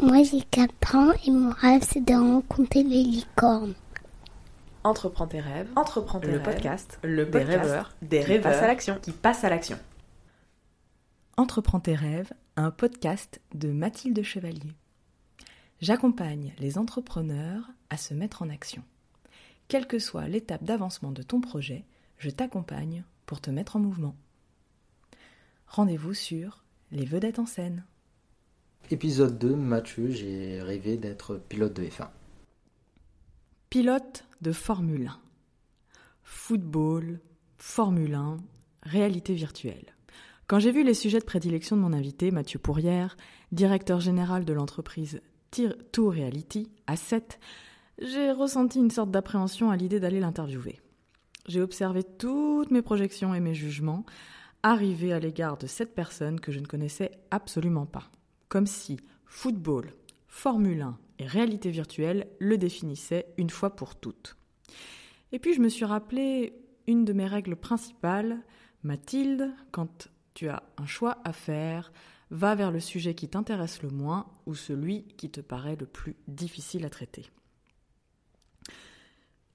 Moi j'ai 4 ans et mon rêve c'est de rencontrer les licornes. Entreprends tes rêves. Entreprends tes le rêves. podcast, Le des podcast rêveurs, des qui rêveurs passent à l'action. qui passent à l'action. Entreprends tes rêves, un podcast de Mathilde Chevalier. J'accompagne les entrepreneurs à se mettre en action. Quelle que soit l'étape d'avancement de ton projet, je t'accompagne pour te mettre en mouvement. Rendez-vous sur Les Vedettes en scène. Épisode 2, Mathieu, j'ai rêvé d'être pilote de F1. Pilote de Formule 1. Football, Formule 1, réalité virtuelle. Quand j'ai vu les sujets de prédilection de mon invité, Mathieu Pourrière, directeur général de l'entreprise Tour Reality, à 7, j'ai ressenti une sorte d'appréhension à l'idée d'aller l'interviewer. J'ai observé toutes mes projections et mes jugements arriver à l'égard de cette personne que je ne connaissais absolument pas. Comme si football, Formule 1 et réalité virtuelle le définissaient une fois pour toutes. Et puis je me suis rappelé une de mes règles principales, Mathilde, quand tu as un choix à faire, va vers le sujet qui t'intéresse le moins ou celui qui te paraît le plus difficile à traiter.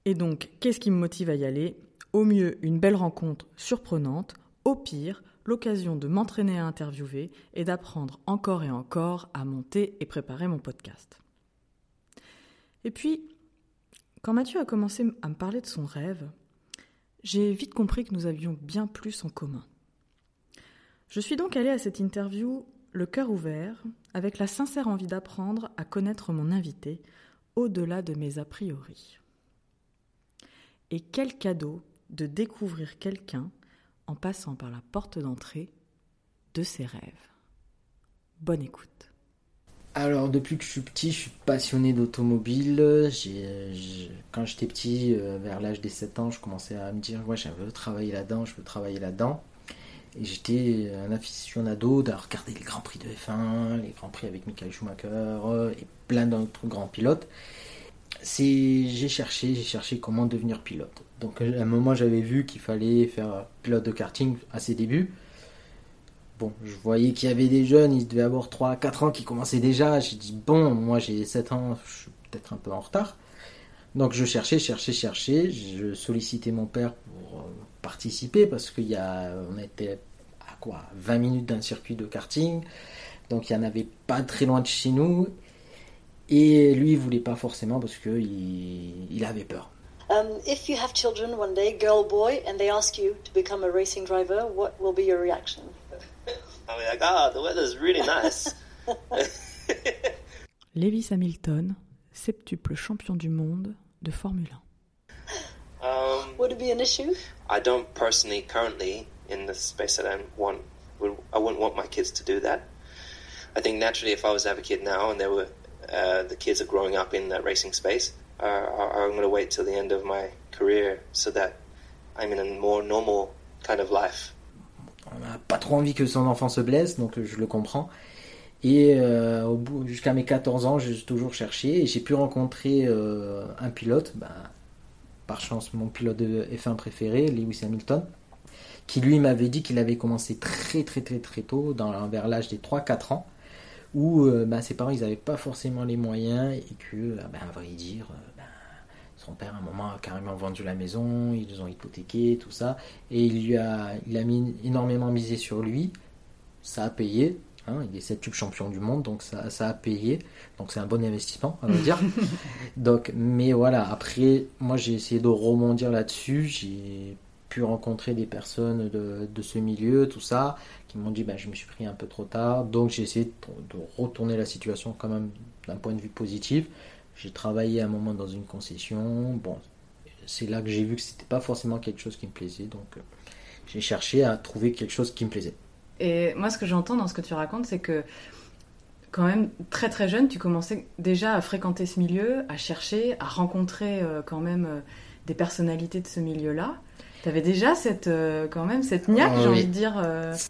Et donc, qu'est-ce qui me motive à y aller? Au mieux, une belle rencontre surprenante, au pire, l'occasion de m'entraîner à interviewer et d'apprendre encore et encore à monter et préparer mon podcast. Et puis, quand Mathieu a commencé à me parler de son rêve, j'ai vite compris que nous avions bien plus en commun. Je suis donc allée à cette interview le cœur ouvert, avec la sincère envie d'apprendre à connaître mon invité au-delà de mes a priori. Et quel cadeau de découvrir quelqu'un en passant par la porte d'entrée de ses rêves. Bonne écoute. Alors, depuis que je suis petit, je suis passionné d'automobile. Quand j'étais petit, euh, vers l'âge des 7 ans, je commençais à me dire Ouais, je veux travailler là-dedans, je veux travailler là-dedans. Et j'étais un aficionado de regarder les grands prix de F1, les grands prix avec Michael Schumacher euh, et plein d'autres grands pilotes. J'ai cherché, j'ai cherché comment devenir pilote. Donc à un moment j'avais vu qu'il fallait faire pilote de karting à ses débuts. Bon, je voyais qu'il y avait des jeunes, ils devaient avoir 3 4 ans qui commençaient déjà. J'ai dit bon, moi j'ai 7 ans, je suis peut-être un peu en retard. Donc je cherchais, cherchais, cherchais. Je sollicitais mon père pour euh, participer parce qu'il y a, était à quoi 20 minutes d'un circuit de karting. Donc il n'y en avait pas très loin de chez nous. Et lui, il voulait pas forcément parce qu'il il avait peur. Um, if you have children one day, girl, boy, and they ask you to become a racing driver, what will be your reaction? I'll be like, ah, the weather's really nice. Lewis Hamilton, septuple champion du monde de Formule 1. um, Would it be an issue? I don't personally, currently, in the space that I want, would, I wouldn't want my kids to do that. I think naturally, if I was to have a kid now and they were, uh, the kids are growing up in that racing space, uh, I'm going to wait till the end of my career so that I'm in a more normal kind of life. On n'a pas trop envie que son enfant se blesse, donc euh, je le comprends. Et euh, jusqu'à mes 14 ans, j'ai toujours cherché et j'ai pu rencontrer euh, un pilote, bah, par chance mon pilote de F1 préféré, Lewis Hamilton, qui lui m'avait dit qu'il avait commencé très très très très tôt, dans, vers l'âge des 3-4 ans, où bah, ses parents n'avaient pas forcément les moyens et que, bah, à vrai dire, son père à un moment a carrément vendu la maison, ils ont hypothéqué, tout ça, et il lui a, il a mis énormément misé sur lui, ça a payé, hein, il est septuple champion du monde, donc ça, ça a payé, donc c'est un bon investissement, on va dire. donc, mais voilà, après, moi j'ai essayé de rebondir là-dessus, j'ai pu rencontrer des personnes de, de ce milieu, tout ça, qui m'ont dit, bah, je me suis pris un peu trop tard, donc j'ai essayé de, de retourner la situation quand même d'un point de vue positif. J'ai travaillé un moment dans une concession. Bon, c'est là que j'ai vu que c'était pas forcément quelque chose qui me plaisait. Donc, euh, j'ai cherché à trouver quelque chose qui me plaisait. Et moi, ce que j'entends dans ce que tu racontes, c'est que quand même très très jeune, tu commençais déjà à fréquenter ce milieu, à chercher, à rencontrer euh, quand même euh, des personnalités de ce milieu-là. Tu avais déjà cette euh, quand même cette niaque, Ah j'ai envie de dire.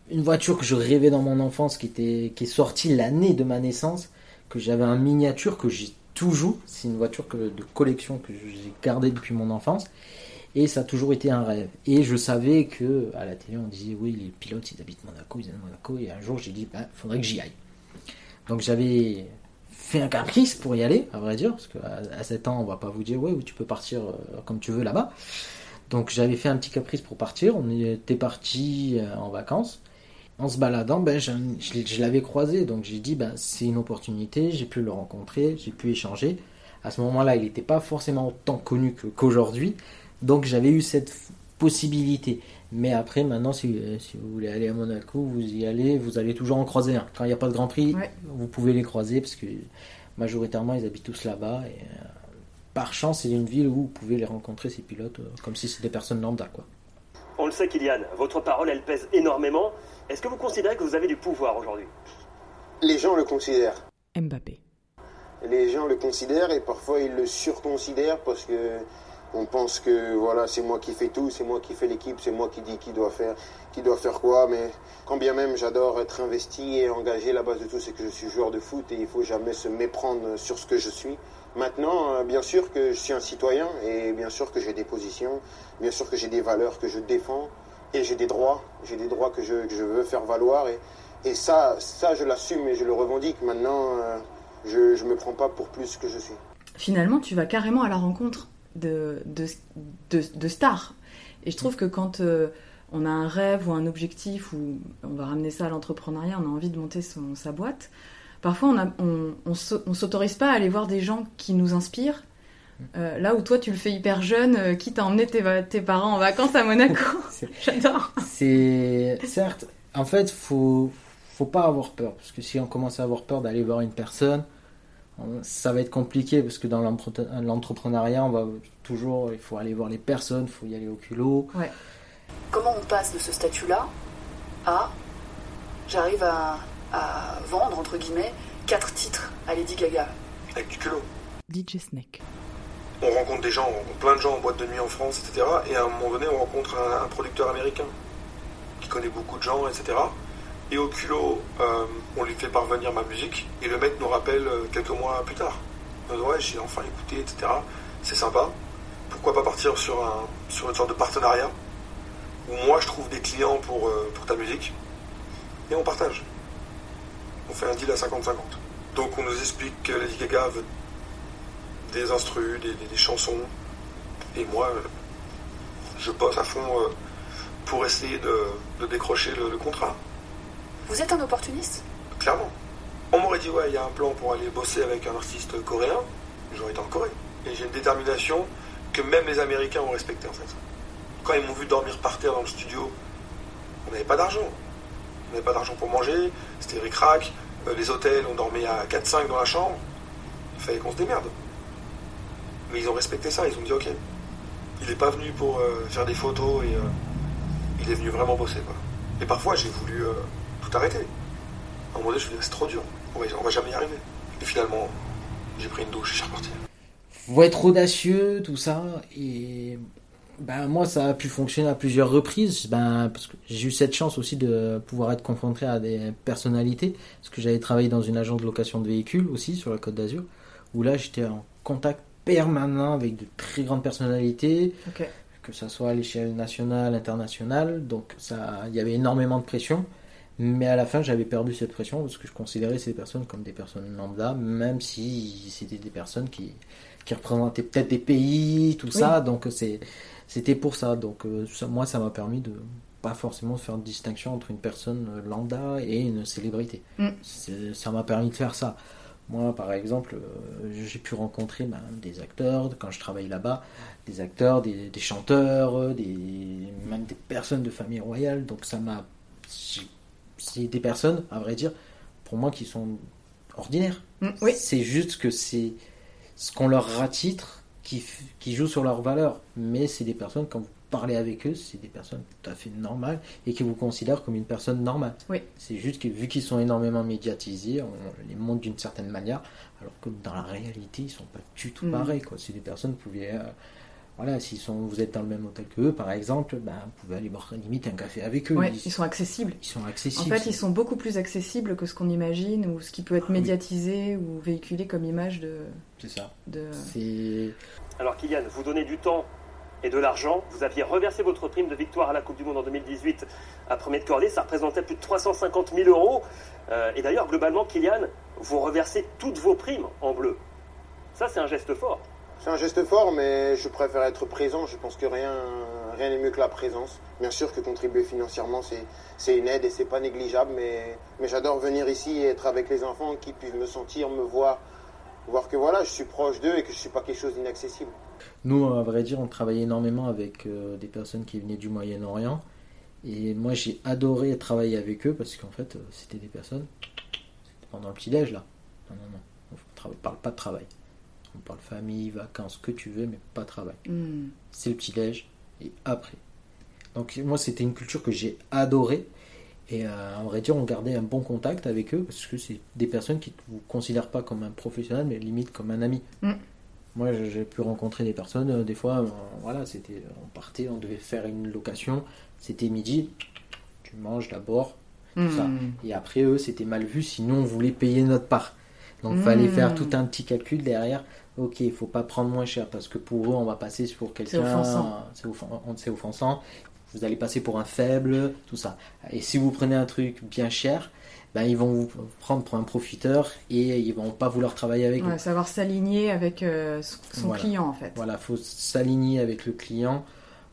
Une voiture que je rêvais dans mon enfance, qui, était, qui est sortie l'année de ma naissance, que j'avais en miniature, que j'ai toujours. C'est une voiture de collection que j'ai gardée depuis mon enfance. Et ça a toujours été un rêve. Et je savais que à la télé, on disait oui, les pilotes, ils habitent Monaco, ils habitent Monaco. Et un jour, j'ai dit, bah, faudrait que j'y aille. Donc j'avais fait un caprice pour y aller, à vrai dire, parce qu'à à 7 ans, on va pas vous dire, ouais, tu peux partir euh, comme tu veux là-bas. Donc j'avais fait un petit caprice pour partir, on était parti euh, en vacances. En se baladant, ben, je, je- je l'avais croisé, donc j'ai dit, ben, c'est une opportunité, j'ai pu le rencontrer, j'ai pu échanger. À ce moment-là, il n'était pas forcément autant connu que- qu'aujourd'hui, donc j'avais eu cette possibilité. Mais après, maintenant, si, si vous voulez aller à Monaco, vous y allez, vous allez toujours en croiser un. Quand il n'y a pas de Grand Prix, Ouais. vous pouvez les croiser parce que majoritairement, ils habitent tous là-bas. Et euh, par chance, c'est une ville où vous pouvez les rencontrer, ces pilotes, euh, comme si c'était des personnes lambda. Quoi. On le sait, Kylian, votre parole, elle pèse énormément. Est-ce que vous considérez que vous avez du pouvoir aujourd'hui? Les gens le considèrent. Mbappé. Les gens le considèrent et parfois ils le surconsidèrent parce que on pense que voilà c'est moi qui fais tout, c'est moi qui fais l'équipe, c'est moi qui dis qui doit faire, qui doit faire quoi. Mais quand bien même j'adore être investi et engagé, la base de tout c'est que je suis joueur de foot et il faut jamais se méprendre sur ce que je suis. Maintenant, euh, bien sûr que je suis un citoyen et bien sûr que j'ai des positions, bien sûr que j'ai des valeurs que je défends et j'ai des droits, j'ai des droits que je, veux faire valoir et, ça, ça je l'assume et je le revendique. Maintenant, euh, je, je me prends pas pour plus que je suis. Finalement, tu vas carrément à la rencontre de, stars. Et je trouve que quand euh, on a un rêve ou un objectif, ou on va ramener ça à l'entrepreneuriat, on a envie de monter sa boîte, parfois on, s'au- on s'autorise pas à aller voir des gens qui nous inspirent. Euh, là où toi tu le fais hyper jeune, euh, qui t'a emmené tes, parents en vacances à Monaco C'est- J'adore. C'est certes, en fait, faut faut pas avoir peur parce que si on commence à avoir peur d'aller voir une personne, on- ça va être compliqué parce que dans l'entrepreneuriat, on va toujours, il faut aller voir les personnes, il faut y aller au culot. Comment on passe de ce statut-là à j'arrive à, à vendre, entre guillemets, quatre titres à Lady Gaga? Avec du culot. DJ Snake. On rencontre des gens, plein de gens en boîte de nuit en France, etc. Et à un moment donné, on rencontre un, producteur américain qui connaît beaucoup de gens, etc. Et au culot, euh, on lui fait parvenir ma musique et le mec nous rappelle euh, quelques mois plus tard. Dit, ouais, j'ai enfin écouté, etc. C'est sympa. Pourquoi pas partir sur, un, sur une sorte de partenariat où moi je trouve des clients pour, euh, ta musique et on partage. On fait un deal à 50-50. Donc on nous explique que Lady Gaga veut des instrus, des, des- des chansons. Et moi, euh, je bosse à fond euh, pour essayer de, de décrocher le, le contrat, Vous êtes un opportuniste? Clairement. On m'aurait dit, ouais, il y a un plan pour aller bosser avec un artiste coréen, j'aurais été en Corée. Et j'ai une détermination que même les Américains ont respecté en fait. Quand ils m'ont vu dormir par terre dans le studio, on n'avait pas d'argent. On n'avait pas d'argent pour manger, c'était ric-rac, euh, les hôtels, on dormait à 4-5 dans la chambre. Il fallait qu'on se démerde. Ils ont respecté ça, ils ont dit ok. Il n'est pas venu pour euh, faire des photos et euh, il est venu vraiment bosser. Et parfois j'ai voulu euh, tout arrêter. À un moment donné, je me dit c'est trop dur, on va, va jamais y arriver. Et finalement, j'ai pris une douche et je suis reparti. faut être audacieux, tout ça. Et ben, moi, ça a pu fonctionner à plusieurs reprises. Ben, parce que j'ai eu cette chance aussi de pouvoir être confronté à des personnalités. Parce que j'avais travaillé dans une agence de location de véhicules aussi sur la Côte d'Azur. Où là, j'étais en contact permanent avec de très grandes personnalités. Que ça soit à l'échelle nationale, internationale. Donc, ça, il y avait énormément de pression. Mais à la fin, j'avais perdu cette pression parce que je considérais ces personnes comme des personnes lambda, même si c'était des personnes qui, qui représentaient peut-être des pays, tout ça. Donc c'était pour ça. Donc euh, ça- moi, ça m'a permis de pas forcément faire de distinction entre une personne lambda et une célébrité. Mm. Ça m'a permis de faire ça. Moi, par exemple, euh, j'ai pu rencontrer ben, des acteurs quand je travaille là-bas, des acteurs, des, des chanteurs, euh, des, même des personnes de famille royale. Donc ça m'a, c'est des personnes, à vrai dire, pour moi qui sont ordinaires. Mm, oui. C'est juste que c'est ce qu'on leur ratitre qui, qui joue sur leurs valeurs. Mais c'est des personnes, quand vous parlez avec eux, c'est des personnes tout à fait normales et qui vous considèrent comme une personne normale. Oui. C'est juste que vu qu'ils sont énormément médiatisés, on les montre d'une certaine manière, alors que dans la réalité, ils sont pas du tout Mhm. pareils. Quoi. C'est des personnes, vous pouvez. euh, voilà, si vous êtes dans le même hôtel que eux, par exemple, ben, vous pouvez aller boire limite un café avec eux. Ouais, ils sont accessibles. ils sont En accessibles. fait, ils sont beaucoup plus accessibles que ce qu'on imagine ou ce qui peut être Ah oui. médiatisé ou véhiculé comme image de. C'est ça. de... C'est. Alors Kylian, vous donnez du temps et de l'argent. Vous aviez reversé votre prime de victoire à la Coupe du Monde en 2018 à premier de cordée. Ça représentait plus de 350 000 euros. Euh, et d'ailleurs, globalement, Kylian, vous reversez toutes vos primes en bleu. Ça, c'est un geste fort. C'est un geste fort, mais je préfère être présent. Je pense que rien rien n'est mieux que la présence. Bien sûr que contribuer financièrement, c'est une aide et c'est pas négligeable, mais, mais j'adore venir ici et être avec les enfants qui puissent me sentir, me voir, voir que voilà, je suis proche d'eux et que je suis pas quelque chose d'inaccessible. Nous, à vrai dire, on travaillait énormément avec euh, des personnes qui venaient du Moyen-Orient. Et moi, j'ai adoré travailler avec eux parce qu'en fait, euh, c'était des personnes. C'était pendant le petit-déj, là. Non, non, non. On ne parle pas de travail. On parle famille, vacances, ce que tu veux, mais pas de travail. Hmm. C'est le petit-déj et après. Donc, moi, c'était une culture que j'ai adorée. Et euh, en vrai dire, on gardait un bon contact avec eux parce que c'est des personnes qui ne vous considèrent pas comme un professionnel, mais limite comme un ami. Mm. Moi, j'ai pu rencontrer des personnes, euh, des fois, euh, voilà, c'était, on partait, on devait faire une location, c'était midi, tu manges d'abord, tout ça. Hmm. Et après, eux, c'était mal vu, sinon on voulait payer notre part. Donc, il fallait Mm. faire tout un petit calcul derrière. Ok, il faut pas prendre moins cher parce que pour eux, on va passer pour quelqu'un. offensant. C'est offen- c'est offensant. Vous allez passer pour un faible, tout ça. Et si vous prenez un truc bien cher, ben, ils vont vous prendre pour un profiteur et ils vont pas vouloir travailler avec Ouais, vous. savoir s'aligner avec euh, son Voilà. client en fait. Voilà, faut s'aligner avec le client,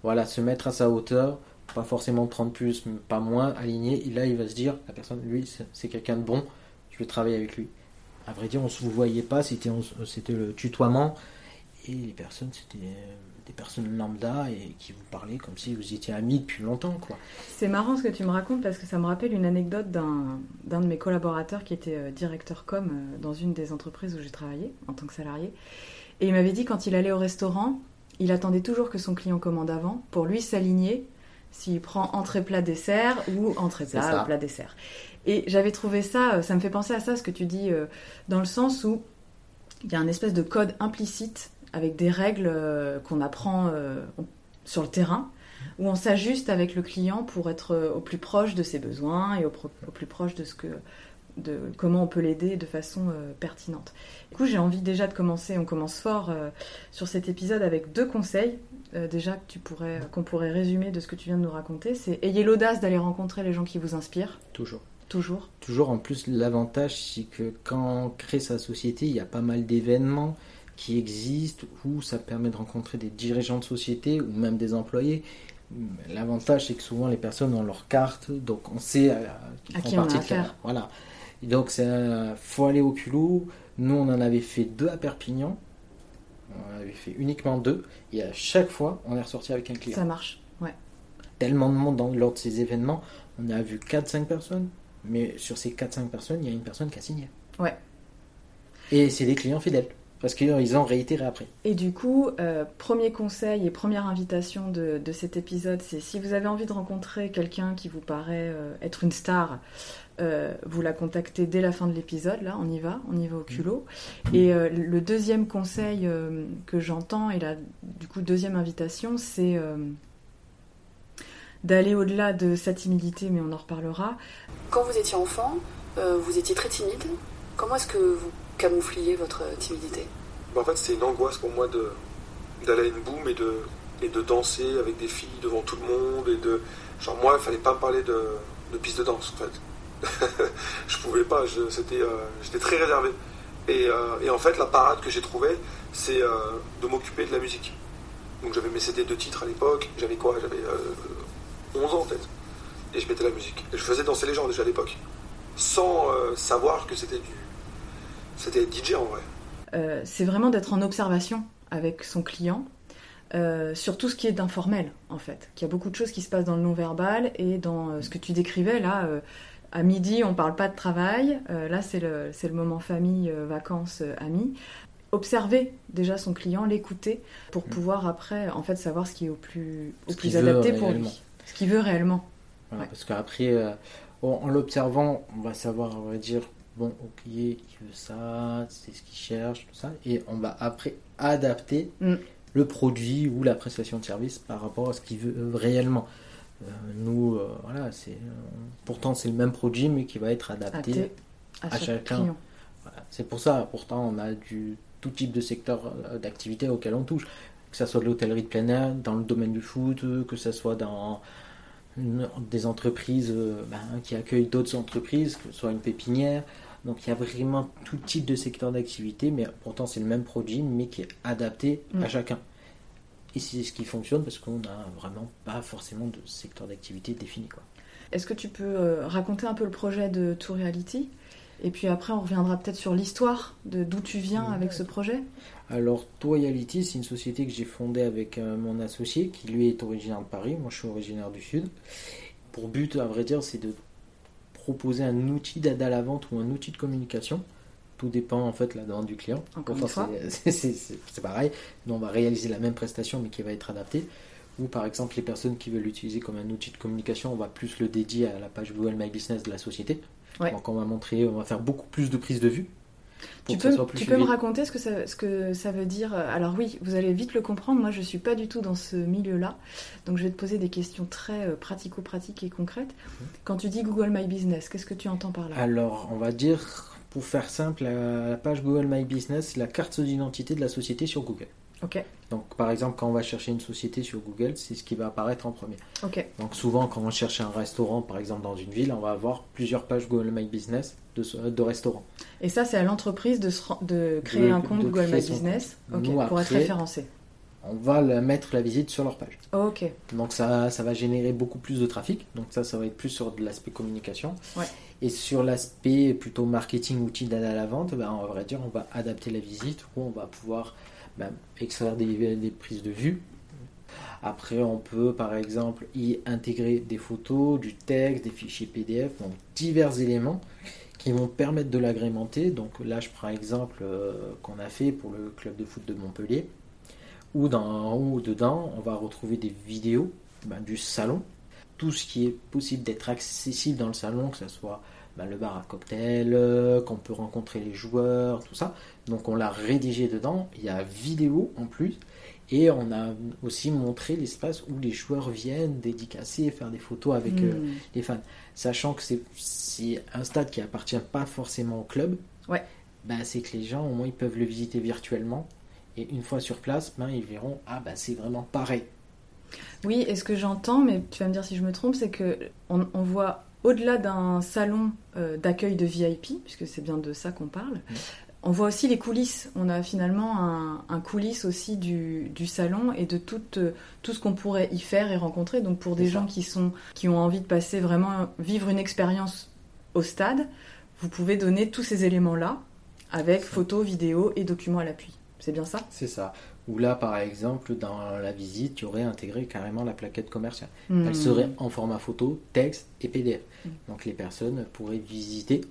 voilà, se mettre à sa hauteur, pas forcément prendre plus, mais pas moins, aligné. Et là, il va se dire, la personne, lui, c'est- quelqu'un de bon, je vais travailler avec lui. À vrai dire, on se voyait pas, c'était le tutoiement. Et les personnes, c'était euh, des personnes lambda et qui vous parlaient comme si vous étiez amis depuis longtemps, quoi. C'est marrant ce que tu me racontes parce que ça me rappelle une anecdote d'un d'un de mes collaborateurs qui était euh, directeur com euh, dans une des entreprises où j'ai travaillé en tant que salarié. Et il m'avait dit quand il allait au restaurant, il attendait toujours que son client commande avant pour lui s'aligner s'il prend entrée plat dessert ou entrée plat plat dessert. Et j'avais trouvé ça, euh, ça me fait penser à ça ce que tu dis dans le sens où il y a un espèce de code implicite avec des règles euh, qu'on apprend euh, sur le terrain où on s'ajuste avec le client pour être euh, au plus proche de ses besoins et au, pro- au plus proche de ce que de comment on peut l'aider de façon euh, pertinente. Du coup, j'ai envie déjà de commencer, on commence fort euh, sur cet épisode avec deux conseils euh, déjà que tu pourrais qu'on pourrait résumer de ce que tu viens de nous raconter, c'est ayez l'audace d'aller rencontrer les gens qui vous inspirent Toujours. toujours. Toujours en plus, l'avantage, c'est que quand on crée sa société, il y a pas mal d'événements qui existent où ça permet de rencontrer des dirigeants de société ou même des employés. L'avantage, c'est que souvent les personnes ont leur carte, donc on sait euh, qu'ils À font qui partie de quel- Voilà. Et donc, un- faut aller au culot. Nous, on en avait fait deux à Perpignan. On en avait fait uniquement deux. Et à chaque fois, on est ressorti avec un client Ça marche. Ouais. tellement de monde dans, lors de ces événements. On a vu 4-5 personnes, mais sur ces 4-5 personnes, il y a une personne qui a signé. Ouais. Et c'est des clients fidèles, parce qu'ils ont réitéré après. Et du coup, euh, premier conseil et première invitation de, de cet épisode, c'est si vous avez envie de rencontrer quelqu'un qui vous paraît euh, être une star, euh, vous la contactez dès la fin de l'épisode. Là, on y va, on y va au culot. Et euh, le deuxième conseil euh, que j'entends, et la du coup deuxième invitation, c'est euh, d'aller au-delà de sa timidité, mais on en reparlera. Quand vous étiez enfant, euh, vous étiez très timide. Comment est-ce que vous camoufliez votre timidité. En fait, c'est une angoisse pour moi de d'aller à une boum et de et de danser avec des filles devant tout le monde et de genre moi il fallait pas me parler de, de piste de danse en fait. Je pouvais pas c'était euh, j'étais très réservé. Et, euh, et en fait la parade que j'ai trouvée c'est euh, de m'occuper de la musique. Donc j'avais mes CD de titres à l'époque j'avais quoi j'avais euh, 11 ans peut-être et je mettais la musique. Et je faisais danser les gens déjà à l'époque. Sans savoir que c'était du c'était DJ en vrai Euh, c'est vraiment d'être en observation avec son client euh, sur tout ce qui est d'informel en fait. Qu'il y a beaucoup de choses qui se passent dans le non-verbal et dans euh, ce que tu décrivais là. euh, à midi, on parle pas de travail. euh, là, c'est le, c'est le moment famille, euh, vacances, euh, amis. Observer déjà son client, l'écouter pour pouvoir après en fait savoir ce qui est au plus, au plus adapté pour réellement. lui. Ce qu'il veut réellement. Voilà, Ouais. Parce qu'après, euh, en, en l'observant, on va savoir, on va dire, bon, ok, il veut ça, c'est ce qu'il cherche, tout ça. Et on va après adapter Mm. le produit ou la prestation de service par rapport à ce qu'il veut euh, réellement. Euh, nous, euh, voilà, c'est pourtant c'est le même produit, mais qui va être adapté. À, chacun. Voilà. C'est pour ça, pourtant, on a du tout type de secteur d'activité auquel on touche. que ce soit de l'hôtellerie de plein air, dans le domaine du foot, que ce soit dans des entreprises ben, qui accueillent d'autres entreprises, que ce soit une pépinière. Donc il y a vraiment tout type de secteur d'activité, mais pourtant c'est le même produit, mais qui est adapté Mm. à chacun. Et c'est ce qui fonctionne parce qu'on n'a vraiment pas forcément de secteur d'activité défini. Quoi. Est-ce que tu peux euh, raconter un peu le projet de Tour Reality? Et puis après, on reviendra peut-être sur l'histoire de d'où tu viens Ouais. avec ce projet. Alors, Toyality, c'est une société que j'ai fondée avec euh, mon associé, qui lui est originaire de Paris, moi je suis originaire du Sud. Pour but, à vrai dire, c'est de proposer un outil d'aide à la vente ou un outil de communication. Tout dépend en fait de la demande du client. Encore Enfin, c'est- pareil. Nous, on va réaliser la même prestation, mais qui va être adaptée. Ou par exemple, les personnes qui veulent l'utiliser comme un outil de communication, on va plus le dédier à la page Google My Business de la société. Ouais. Donc, on va montrer, on va faire beaucoup plus de prises de vue. Tu peux, me raconter ce que, ça, ce que ça veut dire Alors oui, vous allez vite le comprendre, moi je suis pas du tout dans ce milieu-là, donc je vais te poser des questions très euh, pratico-pratiques et concrètes. Mhm. Quand tu dis Google My Business, qu'est-ce que tu entends par là? Alors, on va dire, pour faire simple, la, page Google My Business, la carte d'identité de la société sur Google. Ok, Donc, par exemple, quand on va chercher une société sur Google, c'est ce qui va apparaître en premier. ok, Donc, souvent, quand on cherche un restaurant, par exemple, dans une ville, on va avoir plusieurs pages Google My Business de, restaurants. Et ça, c'est à l'entreprise de, de créer De- un compte Google My Business pour être référencé. On va mettre la visite sur leur page. Ok, Donc, ça, ça va générer beaucoup plus de trafic. Donc, ça, ça va être plus sur de l'aspect communication. Ouais. Et sur l'aspect plutôt marketing, outil d'aide à la vente, ben, on va dire, on va adapter la visite où on va pouvoir ben, extraire des, des prises de vue. Après, on peut par exemple y intégrer des photos, du texte, des fichiers PDF, donc divers éléments qui vont permettre de l'agrémenter. Donc là, je prends exemple euh, qu'on a fait pour le club de foot de Montpellier, où dans ou dedans, on va retrouver des vidéos ben, du salon, tout ce qui est possible d'être accessible dans le salon, que ce soit ben, le bar à cocktail, euh, qu'on peut rencontrer les joueurs, tout ça. Donc on l'a rédigé dedans. Il y a vidéo en plus. Et on a aussi montré l'espace où les joueurs viennent dédicacer, faire des photos avec euh, Hmm. les fans. Sachant que c'est- c'est un stade qui appartient pas forcément au club. Ouais. Ben, c'est que les gens, au moins, ils peuvent le visiter virtuellement. Et une fois sur place, ben, ils verront, ah ben c'est vraiment pareil. Oui, et ce que j'entends, mais tu vas me dire si je me trompe, c'est que on, on voit au-delà d'un salon euh, d'accueil de VIP, puisque c'est bien de ça qu'on parle, on voit aussi les coulisses. On a finalement un, un coulisses aussi du, du salon et de tout, euh, tout ce qu'on pourrait y faire et rencontrer. Donc pour des ça. gens qui, sont, qui ont envie de passer vraiment, vivre une expérience au stade, vous pouvez donner tous ces éléments-là avec photos, vidéos et documents à l'appui. C'est bien ça C'est ça. Ou là, par exemple, dans la visite, tu aurais intégré carrément la plaquette commerciale. Hmm. Elle serait en format photo, texte et PDF. Mm. Donc les personnes pourraient visiter,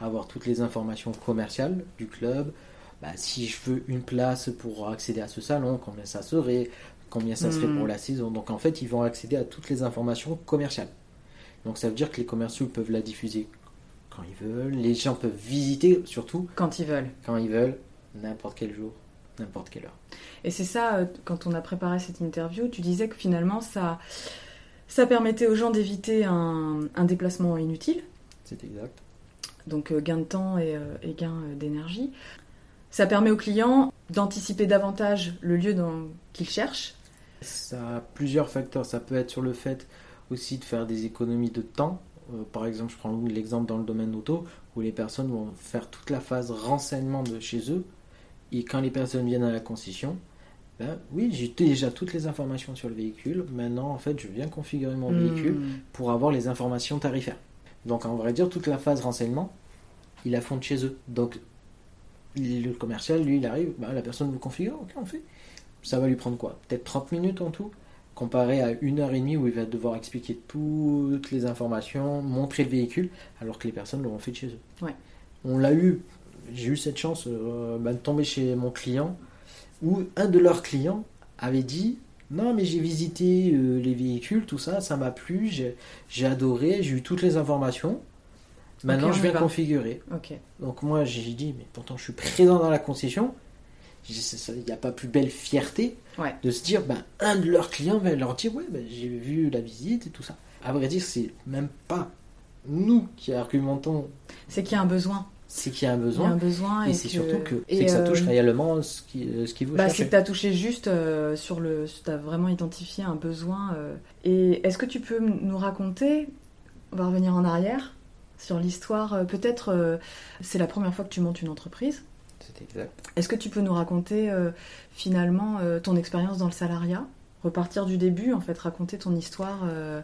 avoir toutes les informations commerciales du club. Bah, si je veux une place pour accéder à ce salon, combien ça serait, combien ça serait Mm. pour la saison. Donc en fait, ils vont accéder à toutes les informations commerciales. Donc ça veut dire que les commerciaux peuvent la diffuser quand ils veulent. Les gens peuvent visiter surtout Quand ils veulent. quand ils veulent, n'importe quel jour, n'importe quelle heure. Et c'est ça, euh, quand on a préparé cette interview, tu disais que finalement, ça, ça permettait aux gens d'éviter un, un déplacement inutile, C'est exact. donc euh, gain de temps et, euh, et gain d'énergie. Ça permet aux clients d'anticiper davantage le lieu qu'ils cherchent. Ça a plusieurs facteurs. Ça peut être sur le fait aussi de faire des économies de temps. Euh, par exemple, je prends l'exemple dans le domaine auto, où les personnes vont faire toute la phase renseignement de chez eux. Et quand les personnes viennent à la concession, ben oui, j'ai déjà toutes les informations sur le véhicule. Maintenant, en fait, je viens configurer mon véhicule Hmm. pour avoir les informations tarifaires. Donc, en vrai dire, toute la phase renseignement, ils la font de chez eux. Donc, le commercial, lui, il arrive, bah, la personne vous configure, ok, on fait. Ça va lui prendre quoi? Peut-être 30 minutes en tout Comparé à une heure et demie où il va devoir expliquer toutes les informations, montrer le véhicule, alors que les personnes l'auront fait de chez eux. Ouais. On l'a eu, j'ai eu cette chance euh, bah, de tomber chez mon client, où un de leurs clients avait dit non mais j'ai visité euh, les véhicules, tout ça, ça m'a plu, j'ai j'ai adoré, j'ai eu toutes les informations. Maintenant je viens configurer. Donc moi j'ai dit mais pourtant je suis présent dans la concession. Il n'y a pas plus belle fierté Ouais. de se dire ben, un de leurs clients va leur dire ouais ben, j'ai vu la visite et tout ça. À vrai dire c'est même pas nous qui argumentons. C'est qu'il y a un besoin. C'est qu'il y a un Il y a besoin. un besoin Et, et, c'est que- surtout que, et, c'est que ça touche euh, réellement ce qui, ce qui vous Bah, c'est que tu as touché juste euh, sur le. Tu as vraiment identifié un besoin. euh. Et est-ce que tu peux nous raconter, on va revenir en arrière, sur l'histoire, peut-être euh, c'est la première fois que tu montes une entreprise. C'est exact. Est-ce que tu peux nous raconter finalement ton expérience dans le salariat? Repartir du début, en fait, raconter ton histoire. euh,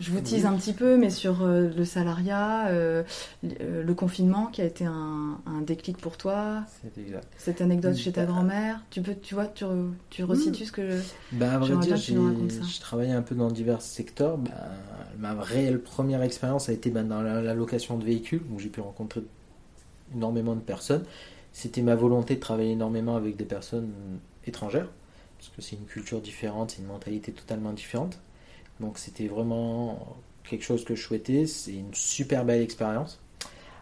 je vous tease Oui. un petit peu, mais sur euh, le salariat, euh, le confinement qui a été un, un déclic pour toi, exact. cette anecdote chez ta Bah. grand-mère. Tu peux, tu vois, tu, tu resitues ce que. Bah, à vrai dire, j'ai j'ai travaillé un peu dans divers secteurs. Bah, ma réelle première expérience a été bah, dans la, la location de véhicules, où j'ai pu rencontrer énormément de personnes. C'était ma volonté de travailler énormément avec des personnes étrangères, parce que c'est une culture différente, c'est une mentalité totalement différente. Donc c'était vraiment quelque chose que je souhaitais. C'est une super belle expérience.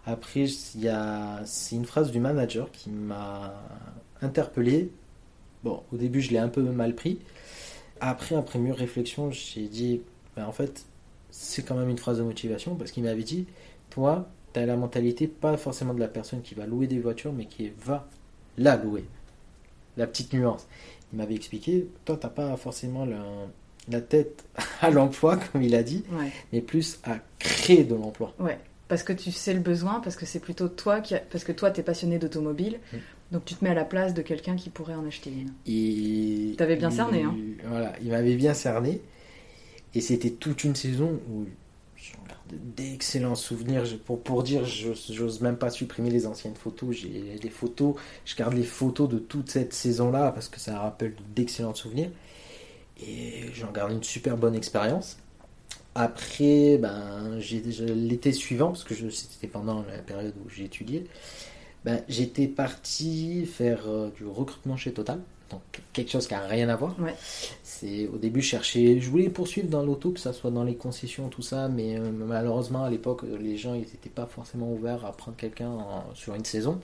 Après, c'est une phrase du manager qui m'a interpellé. Bon, au début, je l'ai un peu mal pris. Après, après mûre réflexion, j'ai dit, ben, en fait, c'est quand même une phrase de motivation parce qu'il m'avait dit, toi, tu as la mentalité pas forcément de la personne qui va louer des voitures, mais qui va la louer. La petite nuance. Il m'avait expliqué, toi, t'as pas forcément la, la tête à l'emploi, comme il a dit, Ouais, mais plus à créer de l'emploi. ouais. Parce que tu sais le besoin, parce que c'est plutôt toi qui. a- Parce que toi, t'es passionné d'automobile, Mm. donc tu te mets à la place de quelqu'un qui pourrait en acheter une. Et T'avais bien il- cerné, hein. Voilà, il m'avait bien cerné. Et c'était toute une saison où d'excellents souvenirs. Pour, pour dire, j'ose même pas supprimer les anciennes photos. J'ai des photos, je garde les photos de toute cette saison-là parce que ça rappelle d'excellents souvenirs. Et j'en garde une super bonne expérience. Après, ben, l'été suivant, parce que c'était pendant la période où j'ai étudié, ben, j'étais parti faire euh, du recrutement chez Total. Donc quelque chose qui n'a rien à voir. Ouais. C'est au début je cherchais, je voulais poursuivre dans l'auto, que ça soit dans les concessions, tout ça, mais euh, malheureusement à l'époque les gens ils n'étaient pas forcément ouverts à prendre quelqu'un sur une saison.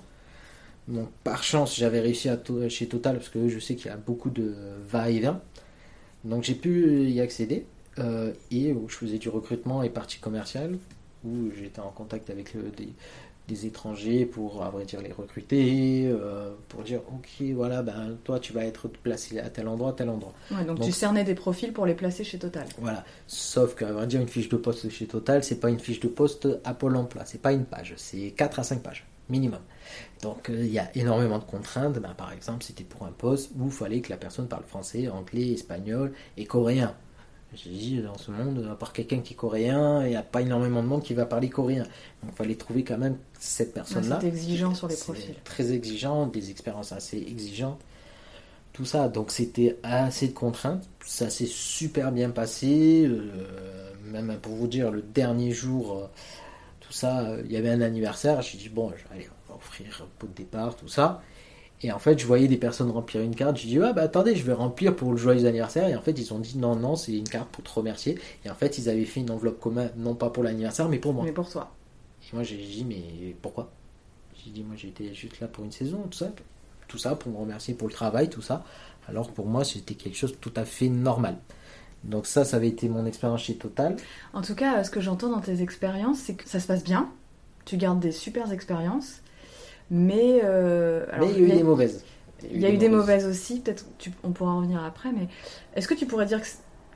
Donc par chance j'avais réussi à to- chez Total parce que je sais qu'il y a beaucoup de va-et-vient. Donc j'ai pu y accéder euh, et où je faisais du recrutement et partie commerciale où j'étais en contact avec euh, des, des étrangers pour, à vrai dire, les recruter, euh, pour dire, ok, voilà, ben, toi, tu vas être placé à tel endroit, tel endroit. Ouais, donc, Donc, tu cernais des profils pour les placer chez Total. Voilà. Sauf qu'à vrai dire, une fiche de poste chez Total, c'est pas une fiche de poste à Pôle emploi, c'est pas une page, c'est 4 à 5 pages, minimum. Donc, euh, il y a énormément de contraintes. Ben, par exemple, c'était pour un poste où il fallait que la personne parle français, anglais, espagnol et coréen. J'ai dit, dans ce monde, à part quelqu'un qui est coréen, il n'y a pas énormément de monde qui va parler coréen. Donc, il fallait trouver quand même cette personne-là. c'est exigeant sur les profils. Très exigeant, des expériences assez exigeantes. Tout ça, donc c'était assez de contraintes. Ça s'est super bien passé. euh, même pour vous dire, le dernier jour, euh, tout ça, euh, il y avait un anniversaire. J'ai dit, bon, allez, on va offrir un pot de départ, tout ça. Et en fait, je voyais des personnes remplir une carte. J'ai dit, ah bah attendez, je vais remplir pour le joyeux anniversaire. Et en fait, ils ont dit, non, non, c'est une carte pour te remercier. Et en fait, ils avaient fait une enveloppe commune, non pas pour l'anniversaire, mais pour moi. Mais pour toi. Et moi, j'ai dit, mais pourquoi? J'ai dit, moi, j'étais juste là pour une saison, tout ça. Tout ça pour me remercier pour le travail, tout ça. Alors que pour moi, c'était quelque chose de tout à fait normal. Donc ça, ça avait été mon expérience chez Total. En tout cas, ce que j'entends dans tes expériences, c'est que ça se passe bien. Tu gardes des super expériences. Mais. euh, alors, mais il y a eu des mauvaises. Il y a eu des mauvaises aussi, peut-être on pourra en revenir après, mais est-ce que tu pourrais dire que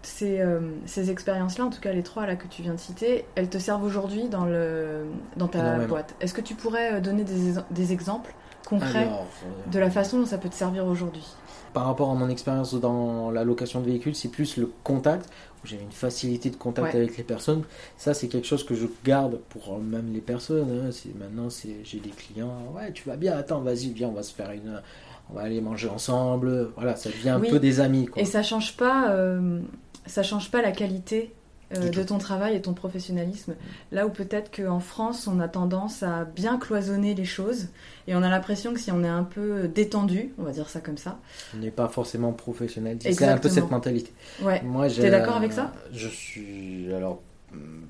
ces, euh, ces expériences-là, en tout cas les trois là que tu viens de citer, elles te servent aujourd'hui dans, le, dans ta Énormément. boîte? Est-ce que tu pourrais euh, donner des, des exemples concrets Alors, de la façon dont ça peut te servir aujourd'hui? Par rapport à mon expérience dans la location de véhicules, c'est plus le contact, où j'ai une facilité de contact Ouais. avec les personnes. Ça, c'est quelque chose que je garde pour euh, même les personnes. hein. C'est maintenant, c'est j'ai des clients. Ouais, tu vas bien. Attends, vas-y, viens, on va se faire une, on va aller manger ensemble. Voilà, ça devient un Oui. peu des amis. Quoi. Et ça change pas, euh, ça change pas la qualité euh, de ton travail et ton professionnalisme. Là où peut-être qu'en France, on a tendance à bien cloisonner les choses et on a l'impression que si on est un peu détendu, on va dire ça comme ça. On n'est pas forcément professionnel. C'est un peu cette mentalité. Ouais. Moi, T'es d'accord avec ça? Je suis alors hum,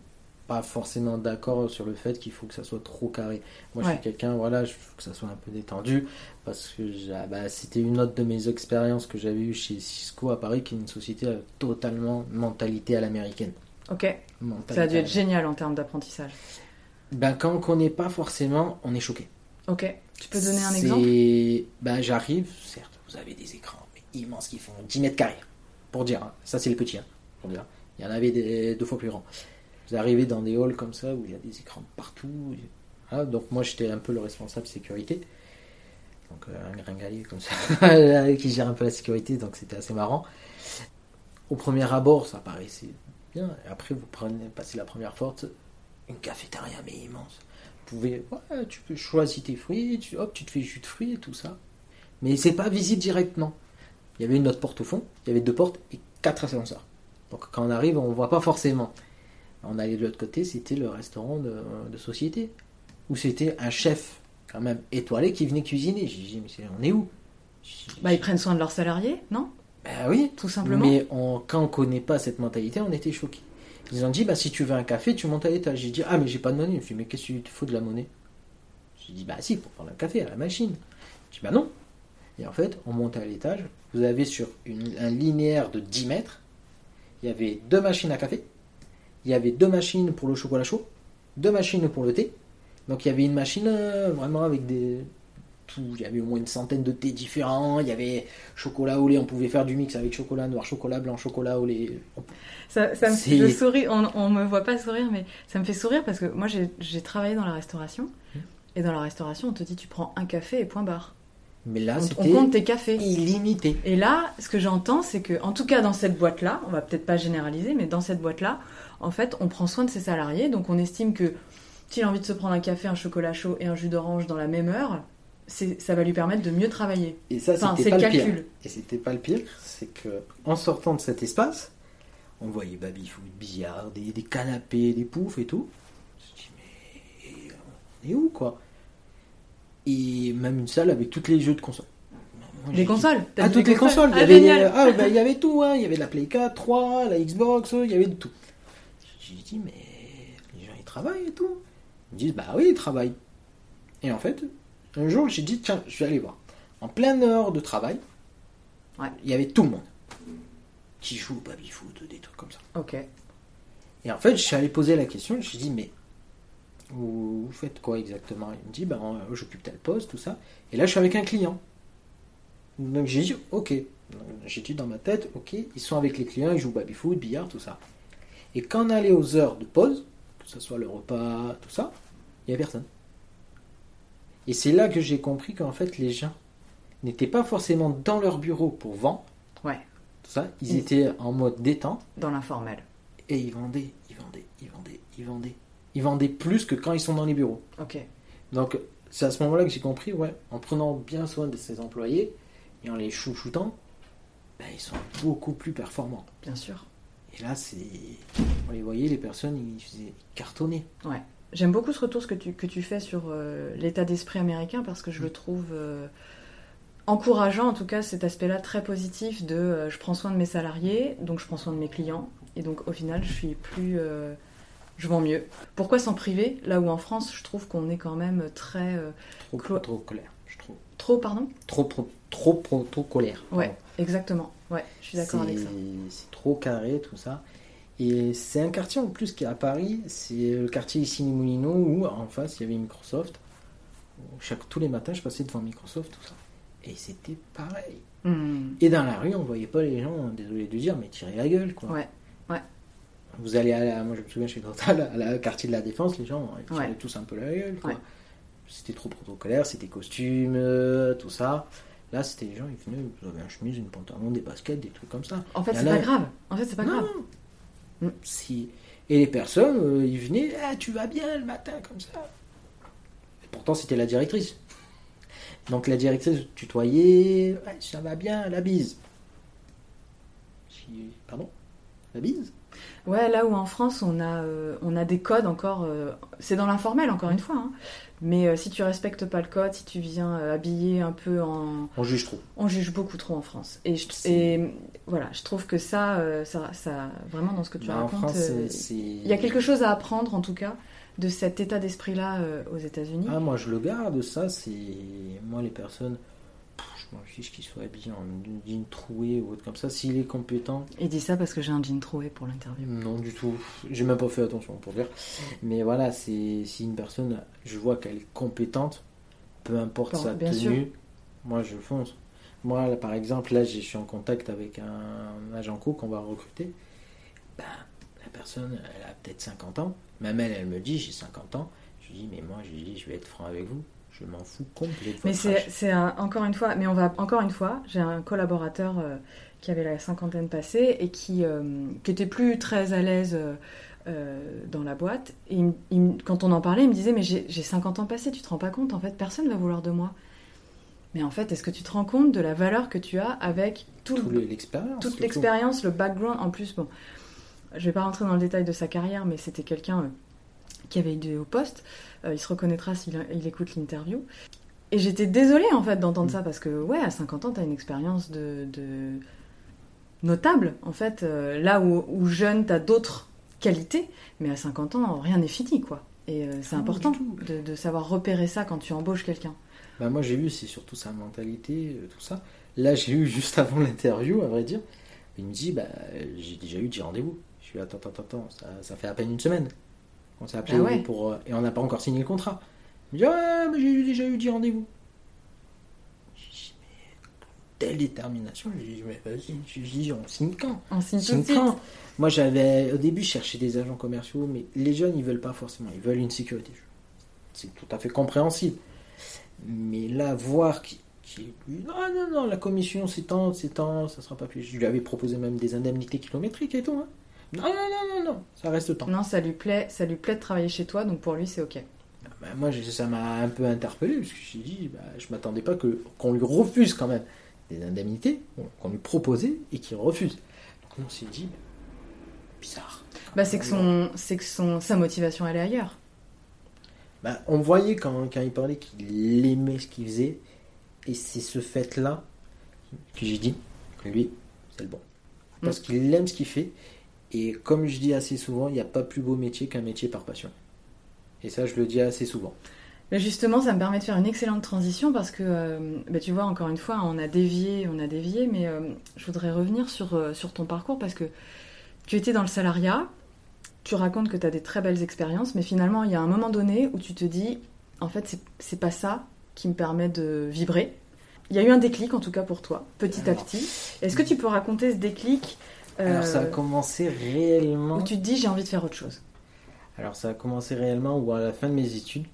pas forcément d'accord sur le fait qu'il faut que ça soit trop carré. Moi, je suis quelqu'un, voilà, je veux que ça soit un peu détendu parce que ah bah, c'était une autre de mes expériences que j'avais eues chez Cisco à Paris, qui est une société euh, totalement mentalité à l'américaine. Ok. Mentalité Ça a dû être génial en termes d'apprentissage. Ben, quand on connaît pas forcément, on est choqué. Ok. Tu peux donner un exemple? Ben, j'arrive, certes, vous avez des écrans immenses qui font 10 mètres carrés. Pour dire, hein. ça c'est le petit, hein, pour dire. Il y en avait deux fois plus grands. Vous arrivez dans des halls comme ça où il y a des écrans partout. Voilà, donc moi j'étais un peu le responsable sécurité. Donc euh, un gringalier comme ça, qui gère un peu la sécurité, donc c'était assez marrant. Au premier abord, ça paraissait bien. Après, vous prenez, passez la première porte, une cafétéria mais immense. Pouvez, ouais, tu peux choisir tes fruits, tu, hop, tu te fais jus de fruits et tout ça. Mais c'est pas visible directement. Il y avait une autre porte au fond, il y avait deux portes et quatre ascenseurs. Donc quand on arrive, on voit pas forcément. On allait de l'autre côté, c'était le restaurant de, de société. Où c'était un chef, quand même, étoilé qui venait cuisiner. J'ai dit, mais on est où? Bah, ils prennent soin de leurs salariés, non? Ben oui, Tout simplement. mais on- quand on connaît pas cette mentalité, on était choqués. Ils ont dit, bah, si tu veux un café, tu montes à l'étage. J'ai dit, ah, mais j'ai pas de monnaie. Il me fait, mais qu'est-ce que tu te faut de la monnaie? J'ai dit, bah, si, pour prendre un café à la machine. J'ai dit, bah, non. Et en fait, on monte à l'étage. Vous avez sur un linéaire de 10 mètres, il y avait deux machines à café. Il y avait deux machines pour le chocolat chaud, deux machines pour le thé. Donc, il y avait une machine euh, vraiment avec des. Tout. Il y avait au moins une centaine de thés différents. Il y avait chocolat au lait. On pouvait faire du mix avec chocolat noir, chocolat blanc, chocolat au lait. Ça, ça me je souris, on, on me voit pas sourire, mais ça me fait sourire parce que moi j'ai travaillé dans la restauration. Mmh. Et dans la restauration, on te dit tu prends un café et point barre. Mais là, On, compte tes cafés. illimité. Et là, ce que j'entends, c'est que, en tout cas dans cette boîte-là, on va peut-être pas généraliser, mais dans cette boîte-là, en fait, on prend soin de ses salariés. Donc on estime que s'il a envie de se prendre un café, un chocolat chaud et un jus d'orange dans la même heure, ça va lui permettre de mieux travailler. Et ça, Enfin, c'était pas le le pire. calcul. Et c'était pas le pire, c'est que en sortant de cet espace, on voyait baby-foot, billard, des, des canapés, des poufs et tout. Je me suis dit, mais on est où, quoi? Et même une salle avec tous les jeux de console. Moi, Les consoles Ah, toutes les consoles. Il y Ah, avait, ah, bah, il y avait tout, hein. Il y avait la Play 4, 3, la Xbox, il y avait de tout. J'ai dit, mais les gens, ils travaillent et tout. Ils me disent, bah oui, ils travaillent. Et en fait, un jour, j'ai dit, tiens, je vais aller voir. En pleine heure de travail, Ouais. il y avait tout le monde qui joue au baby-foot, des trucs comme ça. Ok. Et en fait, je suis allé poser la question, je me dit, mais vous, faites quoi exactement? Il me dit, ben, euh, j'occupe tel poste, tout ça. Et là, je suis avec un client. Donc j'ai dit, ok. J'ai dit dans ma tête, ok, ils sont avec les clients, ils jouent au baby-foot, billard, tout ça. Et quand on allait aux heures de pause, que ce soit le repas, tout ça, il n'y avait personne. Et c'est là que j'ai compris qu'en fait, les gens n'étaient pas forcément dans leur bureau pour vendre, Ouais. tout ça. Ils Mm. étaient en mode détente. Dans l'informel. Et ils vendaient, ils vendaient, ils vendaient, ils vendaient. Ils vendaient plus que quand ils sont dans les bureaux. Ok. Donc c'est à ce moment-là que j'ai compris, ouais, en prenant bien soin de ses employés et en les chouchoutant, ben, ils sont beaucoup plus performants. Bien sûr. Et là, c'est, on les voyait, les personnes, ils faisaient cartonner. Ouais. J'aime beaucoup ce retour que tu, que tu fais sur euh, l'état d'esprit américain parce que je le Mm. trouve euh, encourageant, en tout cas cet aspect-là très positif de euh, je prends soin de mes salariés, donc je prends soin de mes clients, et donc au final je suis plus. je vends mieux. Pourquoi s'en priver? Là où en France, je trouve qu'on est quand même très. Trop, Clo- trop colère, je trouve. trop, pardon? Trop, trop, trop, colère. Ouais, exactement. Ouais, je suis d'accord avec ça. C'est trop carré, tout ça. Et c'est un quartier en plus qui est à Paris, c'est le quartier ici Moulineaux où en face il y avait Microsoft. Chaque, tous les matins je passais devant Microsoft, tout ça. Et c'était pareil. Hmm. Et dans la rue on voyait pas les gens, désolé de dire, mais tirer la gueule quoi. Ouais, ouais. Vous allez à la, moi je me souviens chez Total, à la quartier de la Défense, les gens ils tiraient Ouais. tous un peu la gueule quoi. Ouais. C'était trop protocolaire, c'était costume, euh, tout ça. Là c'était les gens, ils venaient, vous avez un chemise, une pantalon, des baskets, des trucs comme ça. En fait, c'est pas grave. En fait, c'est pas non. grave. Mm. Si... Et les personnes, euh, ils venaient, Ah, tu vas bien le matin comme ça. Et pourtant, c'était la directrice. Donc la directrice tutoyait, ça va bien, la bise. Pardon La bise Ouais, là où en France, on a, euh, on a des codes encore. euh, c'est dans l'informel, encore une fois. hein. Mais euh, si tu respectes pas le code, si tu viens euh, habillé un peu en. On juge trop. On juge beaucoup trop en France. Et, je, et voilà, je trouve que ça, euh, ça, ça, vraiment dans ce que tu Bah, racontes, euh, il y a quelque chose à apprendre en tout cas de cet état d'esprit-là aux États-Unis. Ah, moi je le garde, ça, c'est. Moi, les personnes. Je m'en fiche qu'il soit habillé en jean troué ou autre comme ça. S'il est compétent. Il dit ça parce que j'ai un jean troué pour l'interview. Non, du tout. J'ai même pas fait attention pour dire. Mais voilà, c'est si une personne, je vois qu'elle est compétente, peu importe Bon, sa tenue, sûr. moi je fonce. Moi, là, par exemple, là, je suis en contact avec un agent co qu'on va recruter. Ben, la personne, elle a peut-être 50 ans. Même elle, elle me dit, j'ai 50 ans. Je lui dis, mais moi, je lui dis, je vais être franc avec vous. Je m'en fous complètement. Mais c'est un- encore une fois, mais on va encore une fois, j'ai un collaborateur euh, qui avait la cinquantaine passée et qui, euh, qui était plus très à l'aise euh, euh, dans la boîte. Et il il quand on en parlait, il me disait mais j'ai j'ai 50 ans passés, tu te rends pas compte en fait, personne va vouloir de moi. Mais en fait, est-ce que tu te rends compte de la valeur que tu as avec tout Tout le- le- l'expérience. toute l'expérience, le background. En plus, bon, je vais pas rentrer dans le détail de sa carrière, mais c'était quelqu'un qui avait été au poste. Euh, il se reconnaîtra s'il il écoute l'interview. Et j'étais désolée en fait d'entendre ça parce que ouais, à 50 ans, t'as une expérience de, de- notable en fait. Euh, là où, où jeune, t'as d'autres qualités, mais à 50 ans, rien n'est fini quoi. Et euh, c'est Ah, important de, de savoir repérer ça quand tu embauches quelqu'un. Bah, moi, j'ai vu, c'est surtout sa mentalité, tout ça. Là, j'ai eu juste avant l'interview, à vrai dire. Il me dit, bah, j'ai déjà eu 10 rendez-vous. Je suis, attends, attends, attends, ça, ça fait à peine une semaine qu'on s'est appelé Ah ouais. pour, euh, et on n'a pas encore signé le contrat. Il me dit, ouais, mais j'ai déjà eu 10 rendez-vous. Telle détermination. J'ai dit, mais vas-y, on signe quand On signe tout Signe de suite. quand Moi, j'avais, au début, je cherchais des agents commerciaux, mais les jeunes, ils veulent pas forcément. Ils veulent une sécurité. C'est tout à fait compréhensible. Mais là, voir qui, qui non, non, non, la commission, c'est tant, c'est tant, ça sera pas plus. Je lui avais proposé même des indemnités kilométriques et tout. hein. Non, non, non, non, non, ça reste tant. Non, ça lui plaît, ça lui plaît de travailler chez toi, donc pour lui c'est ok. Bah, moi, ça m'a un peu interpellé, parce que je me suis dit, bah, je m'attendais pas que, qu'on lui refuse quand même des indemnités qu'on lui proposait et qu'il refuse. Donc on s'est dit, bizarre. Bah c'est que son, c'est que son, sa motivation elle est ailleurs. Bah, on voyait quand, quand il parlait qu'il aimait ce qu'il faisait, et c'est ce fait-là que j'ai dit, lui, c'est le bon. Parce qu'il aime ce qu'il fait, et comme je dis assez souvent, il n'y a pas plus beau métier qu'un métier par passion. Et ça, je le dis assez souvent. Mais justement, ça me permet de faire une excellente transition parce que, euh, bah, tu vois, encore une fois, on a dévié, on a dévié, mais euh, je voudrais revenir sur, euh, sur ton parcours parce que tu étais dans le salariat, tu racontes que tu as des très belles expériences, mais finalement, il y a un moment donné où tu te dis, en fait, c'est- pas ça qui me permet de vibrer. Il y a eu un déclic, en tout cas pour toi, petit à petit. Est-ce que tu peux raconter ce déclic Alors ça a euh, commencé réellement... où tu te dis, j'ai envie de faire autre chose. Alors ça a commencé réellement où à la fin de mes études,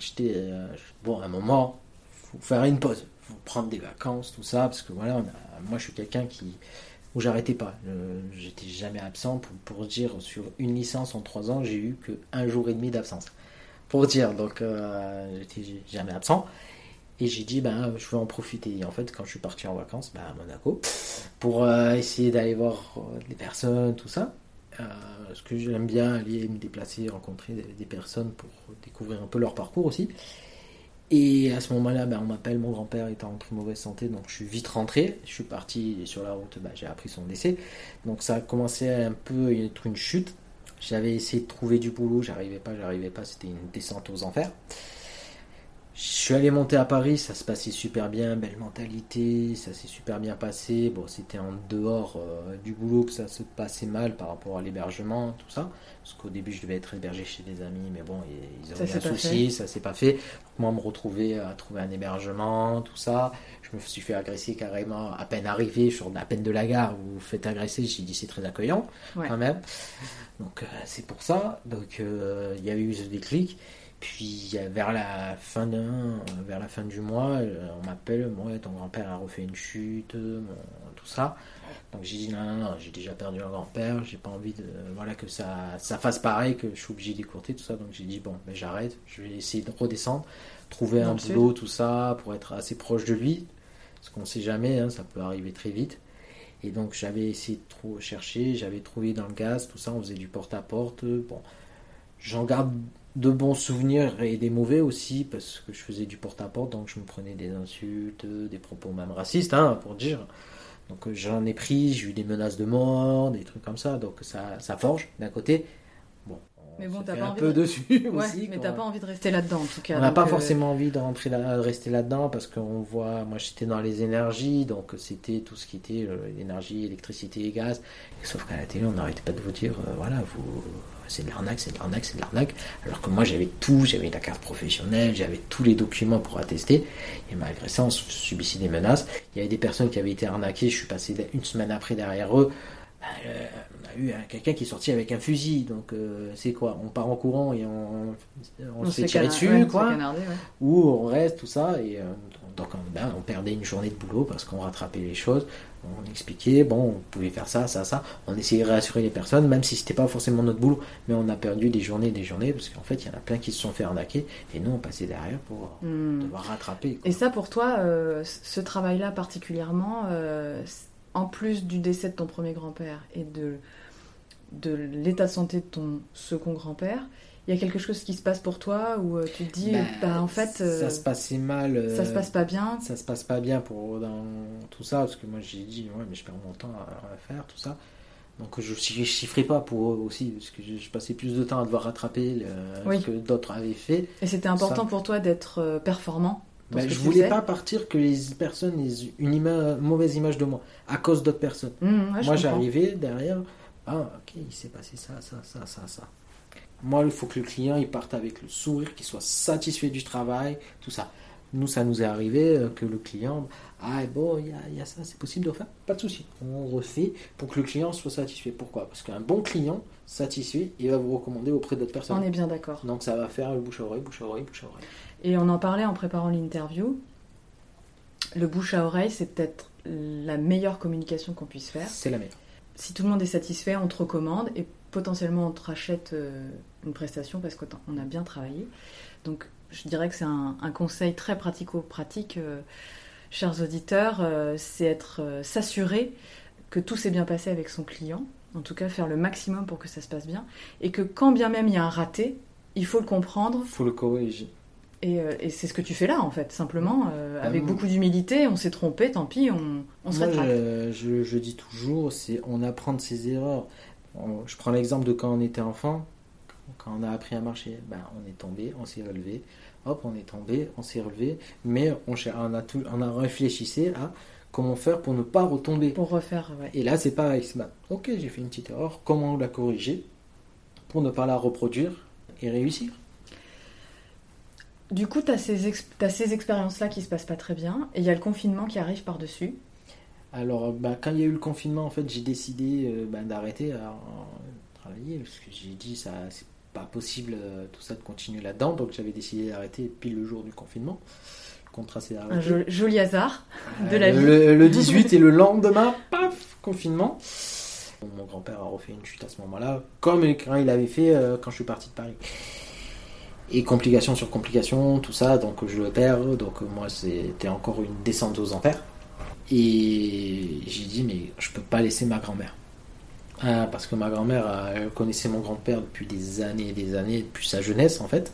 j'étais euh, bon à un moment, faut faire une pause, faut prendre des vacances, tout ça, parce que voilà, on a- moi je suis quelqu'un qui où j'arrêtais pas, Euh, j'étais jamais absent. Pour, pour dire sur une licence en trois ans, j'ai eu que un jour et demi d'absence, pour dire donc euh, j'étais jamais absent. Et j'ai dit, ben, je veux en profiter. Et en fait, quand je suis parti en vacances ben, à Monaco, pour euh, essayer d'aller voir euh, des personnes, tout ça, euh, parce que j'aime bien aller me déplacer, rencontrer des, personnes pour découvrir un peu leur parcours aussi. Et à ce moment-là, ben, on m'appelle, mon grand-père était en très mauvaise santé, donc je suis vite rentré. Je suis parti sur la route, ben, j'ai appris son décès. Donc ça a commencé un peu être une chute. J'avais essayé de trouver du boulot, j'arrivais pas, j'arrivais pas, c'était une descente aux enfers. Je suis allé monter à Paris, ça se passait super bien, belle mentalité, ça s'est super bien passé. Bon, c'était en dehors euh, du boulot que ça se passait mal par rapport à l'hébergement, tout ça. Parce qu'au début, je devais être hébergé chez des amis, mais bon, ils avaient s'est un souci, ça s'est pas fait. Donc, moi, me retrouver à trouver un hébergement, tout ça. Je me suis fait agresser carrément à peine arrivé, sur à peine de la gare, vous vous faites agresser. J'ai dit, c'est très accueillant, Ouais. quand même. Donc, euh, c'est pour ça. Donc, euh, il y avait eu ce déclic. Puis euh, vers la fin d'un, euh, vers la fin du mois, euh, on m'appelle, ton grand-père a refait une chute, tout ça. Donc j'ai dit non non non, j'ai déjà perdu un grand-père, j'ai pas envie de voilà que ça ça fasse pareil, que je suis obligé d'écourter tout ça. Donc j'ai dit bon ben j'arrête, je vais essayer de redescendre, trouver un boulot tout ça pour être assez proche de lui, parce qu'on sait jamais, hein, ça peut arriver très vite. Et donc j'avais essayé de trop chercher, j'avais trouvé dans le gaz, tout ça, on faisait du porte-à-porte. Bon, j'en garde de bons souvenirs et des mauvais aussi, parce que je faisais du porte-à-porte, donc je me prenais des insultes, des propos même racistes, hein, pour dire. Donc euh, j'en ai pris, j'ai eu des menaces de mort, des trucs comme ça, donc ça, ça forge d'un côté. Bon, Mais bon, t'as pas un envie peu de- dessus Ouais, aussi. mais t'as pas envie de rester là-dedans en tout cas. On n'a pas euh, forcément envie de, rentrer là, de rester là-dedans parce qu'on voit, moi j'étais dans les énergies, donc c'était tout ce qui était euh, l'énergie, électricité et gaz. Sauf qu'à la télé, on n'arrêtait pas de vous dire, euh, voilà, vous, c'est de l'arnaque, c'est de l'arnaque, c'est de l'arnaque. Alors que moi j'avais tout, j'avais la carte professionnelle, j'avais tous les documents pour attester. Et malgré ça, on subissait des menaces. Il y avait des personnes qui avaient été arnaquées, je suis passé une semaine après derrière eux. Ben, euh, on a eu un- quelqu'un qui est sorti avec un fusil, donc euh, c'est quoi? On part en courant et on, on se fait tirer dessus, ouais, quoi ouais. ou on reste, tout ça, et euh, donc on, ben, on perdait une journée de boulot parce qu'on rattrapait les choses, on expliquait, bon, on pouvait faire ça, ça, ça, on essayait de rassurer les personnes, même si c'était pas forcément notre boulot, mais on a perdu des journées et des journées, parce qu'en fait, il y en a plein qui se sont fait arnaquer, et nous, on passait derrière pour Hmm. devoir rattraper. quoi. Et ça, pour toi, euh, ce travail-là particulièrement, euh, en plus du décès de ton premier grand-père et de, de l'état de santé de ton second grand-père, il y a quelque chose qui se passe pour toi où euh, tu te dis, Ben, bah, en fait, euh, ça se passait mal. euh, ça se passe pas bien. Ça se passe pas bien pour dans tout ça, parce que moi j'ai dit, ouais, mais je perds mon temps à, à faire tout ça. Donc je ne chiffrais pas pour eux aussi, parce que je, passais plus de temps à devoir rattraper le- Oui. ce que d'autres avaient fait. Et c'était important Ça. pour toi d'être performant. Ben, que je tu voulais faisais. pas partir que les personnes aient une ima- mauvaise image de moi, à cause d'autres personnes. Mmh, ouais, moi j'arrivais derrière, ah ok, il s'est passé ça, ça, ça, ça, ça. Moi, il faut que le client il parte avec le sourire, qu'il soit satisfait du travail, tout ça. Nous, ça nous est arrivé euh, que le client, ah bon, il y a, il y a ça, c'est possible de refaire? Pas de souci. On refait pour que le client soit satisfait. Pourquoi? Parce qu'un bon client satisfait, il va vous recommander auprès d'autres personnes. On est bien d'accord. Donc ça va faire le bouche à oreille, bouche à oreille, bouche à oreille. Et on en parlait en préparant l'interview. Le bouche à oreille, c'est peut-être la meilleure communication qu'on puisse faire. C'est la meilleure. Si tout le monde est satisfait, on te recommande et potentiellement on te rachète euh, une prestation parce qu'on a bien travaillé. Donc je dirais que c'est un, un conseil très pratico-pratique, euh, chers auditeurs, euh, c'est être euh, s'assurer que tout s'est bien passé avec son client, en tout cas faire le maximum pour que ça se passe bien, et que quand bien même il y a un raté, il faut le comprendre Il faut le corriger. et, et c'est ce que tu fais là, en fait, simplement, euh, Ah avec beaucoup d'humilité, on s'est trompé, tant pis, on, on se Moi, rattrape. je, dis toujours, c'est on apprend de ses erreurs. Je prends l'exemple de quand on était enfant, quand on a appris à marcher, ben, on est tombé, on s'est relevé, hop, on est tombé, on s'est relevé, mais on, a tout, on a réfléchi à comment faire pour ne pas retomber. Pour refaire, ouais. Et là, c'est pareil, ben, ok, j'ai fait une petite erreur, comment la corriger pour ne pas la reproduire et réussir? Du coup, tu as ces, ex- t'as ces expériences-là qui se passent pas très bien, et il y a le confinement qui arrive par-dessus. Alors, bah, quand il y a eu le confinement, en fait, j'ai décidé euh, bah, d'arrêter à, à travailler parce que j'ai dit ça, c'est pas possible euh, tout ça de continuer là-dedans. Donc, j'avais décidé d'arrêter pile le jour du confinement. Le contrat s'est Un arrêté. joli hasard de Euh, la vie. Le, le 18 et le lendemain, paf, confinement. Mon grand-père a refait une chute à ce moment-là, comme il avait fait euh, quand je suis parti de Paris. Et complication sur complication, tout ça, donc je le perds. Donc moi, c'était encore une descente aux enfers. Et j'ai dit, mais je peux pas laisser ma grand-mère. Ah, parce que ma grand-mère euh, connaissait mon grand-père depuis des années et des années, depuis sa jeunesse en fait.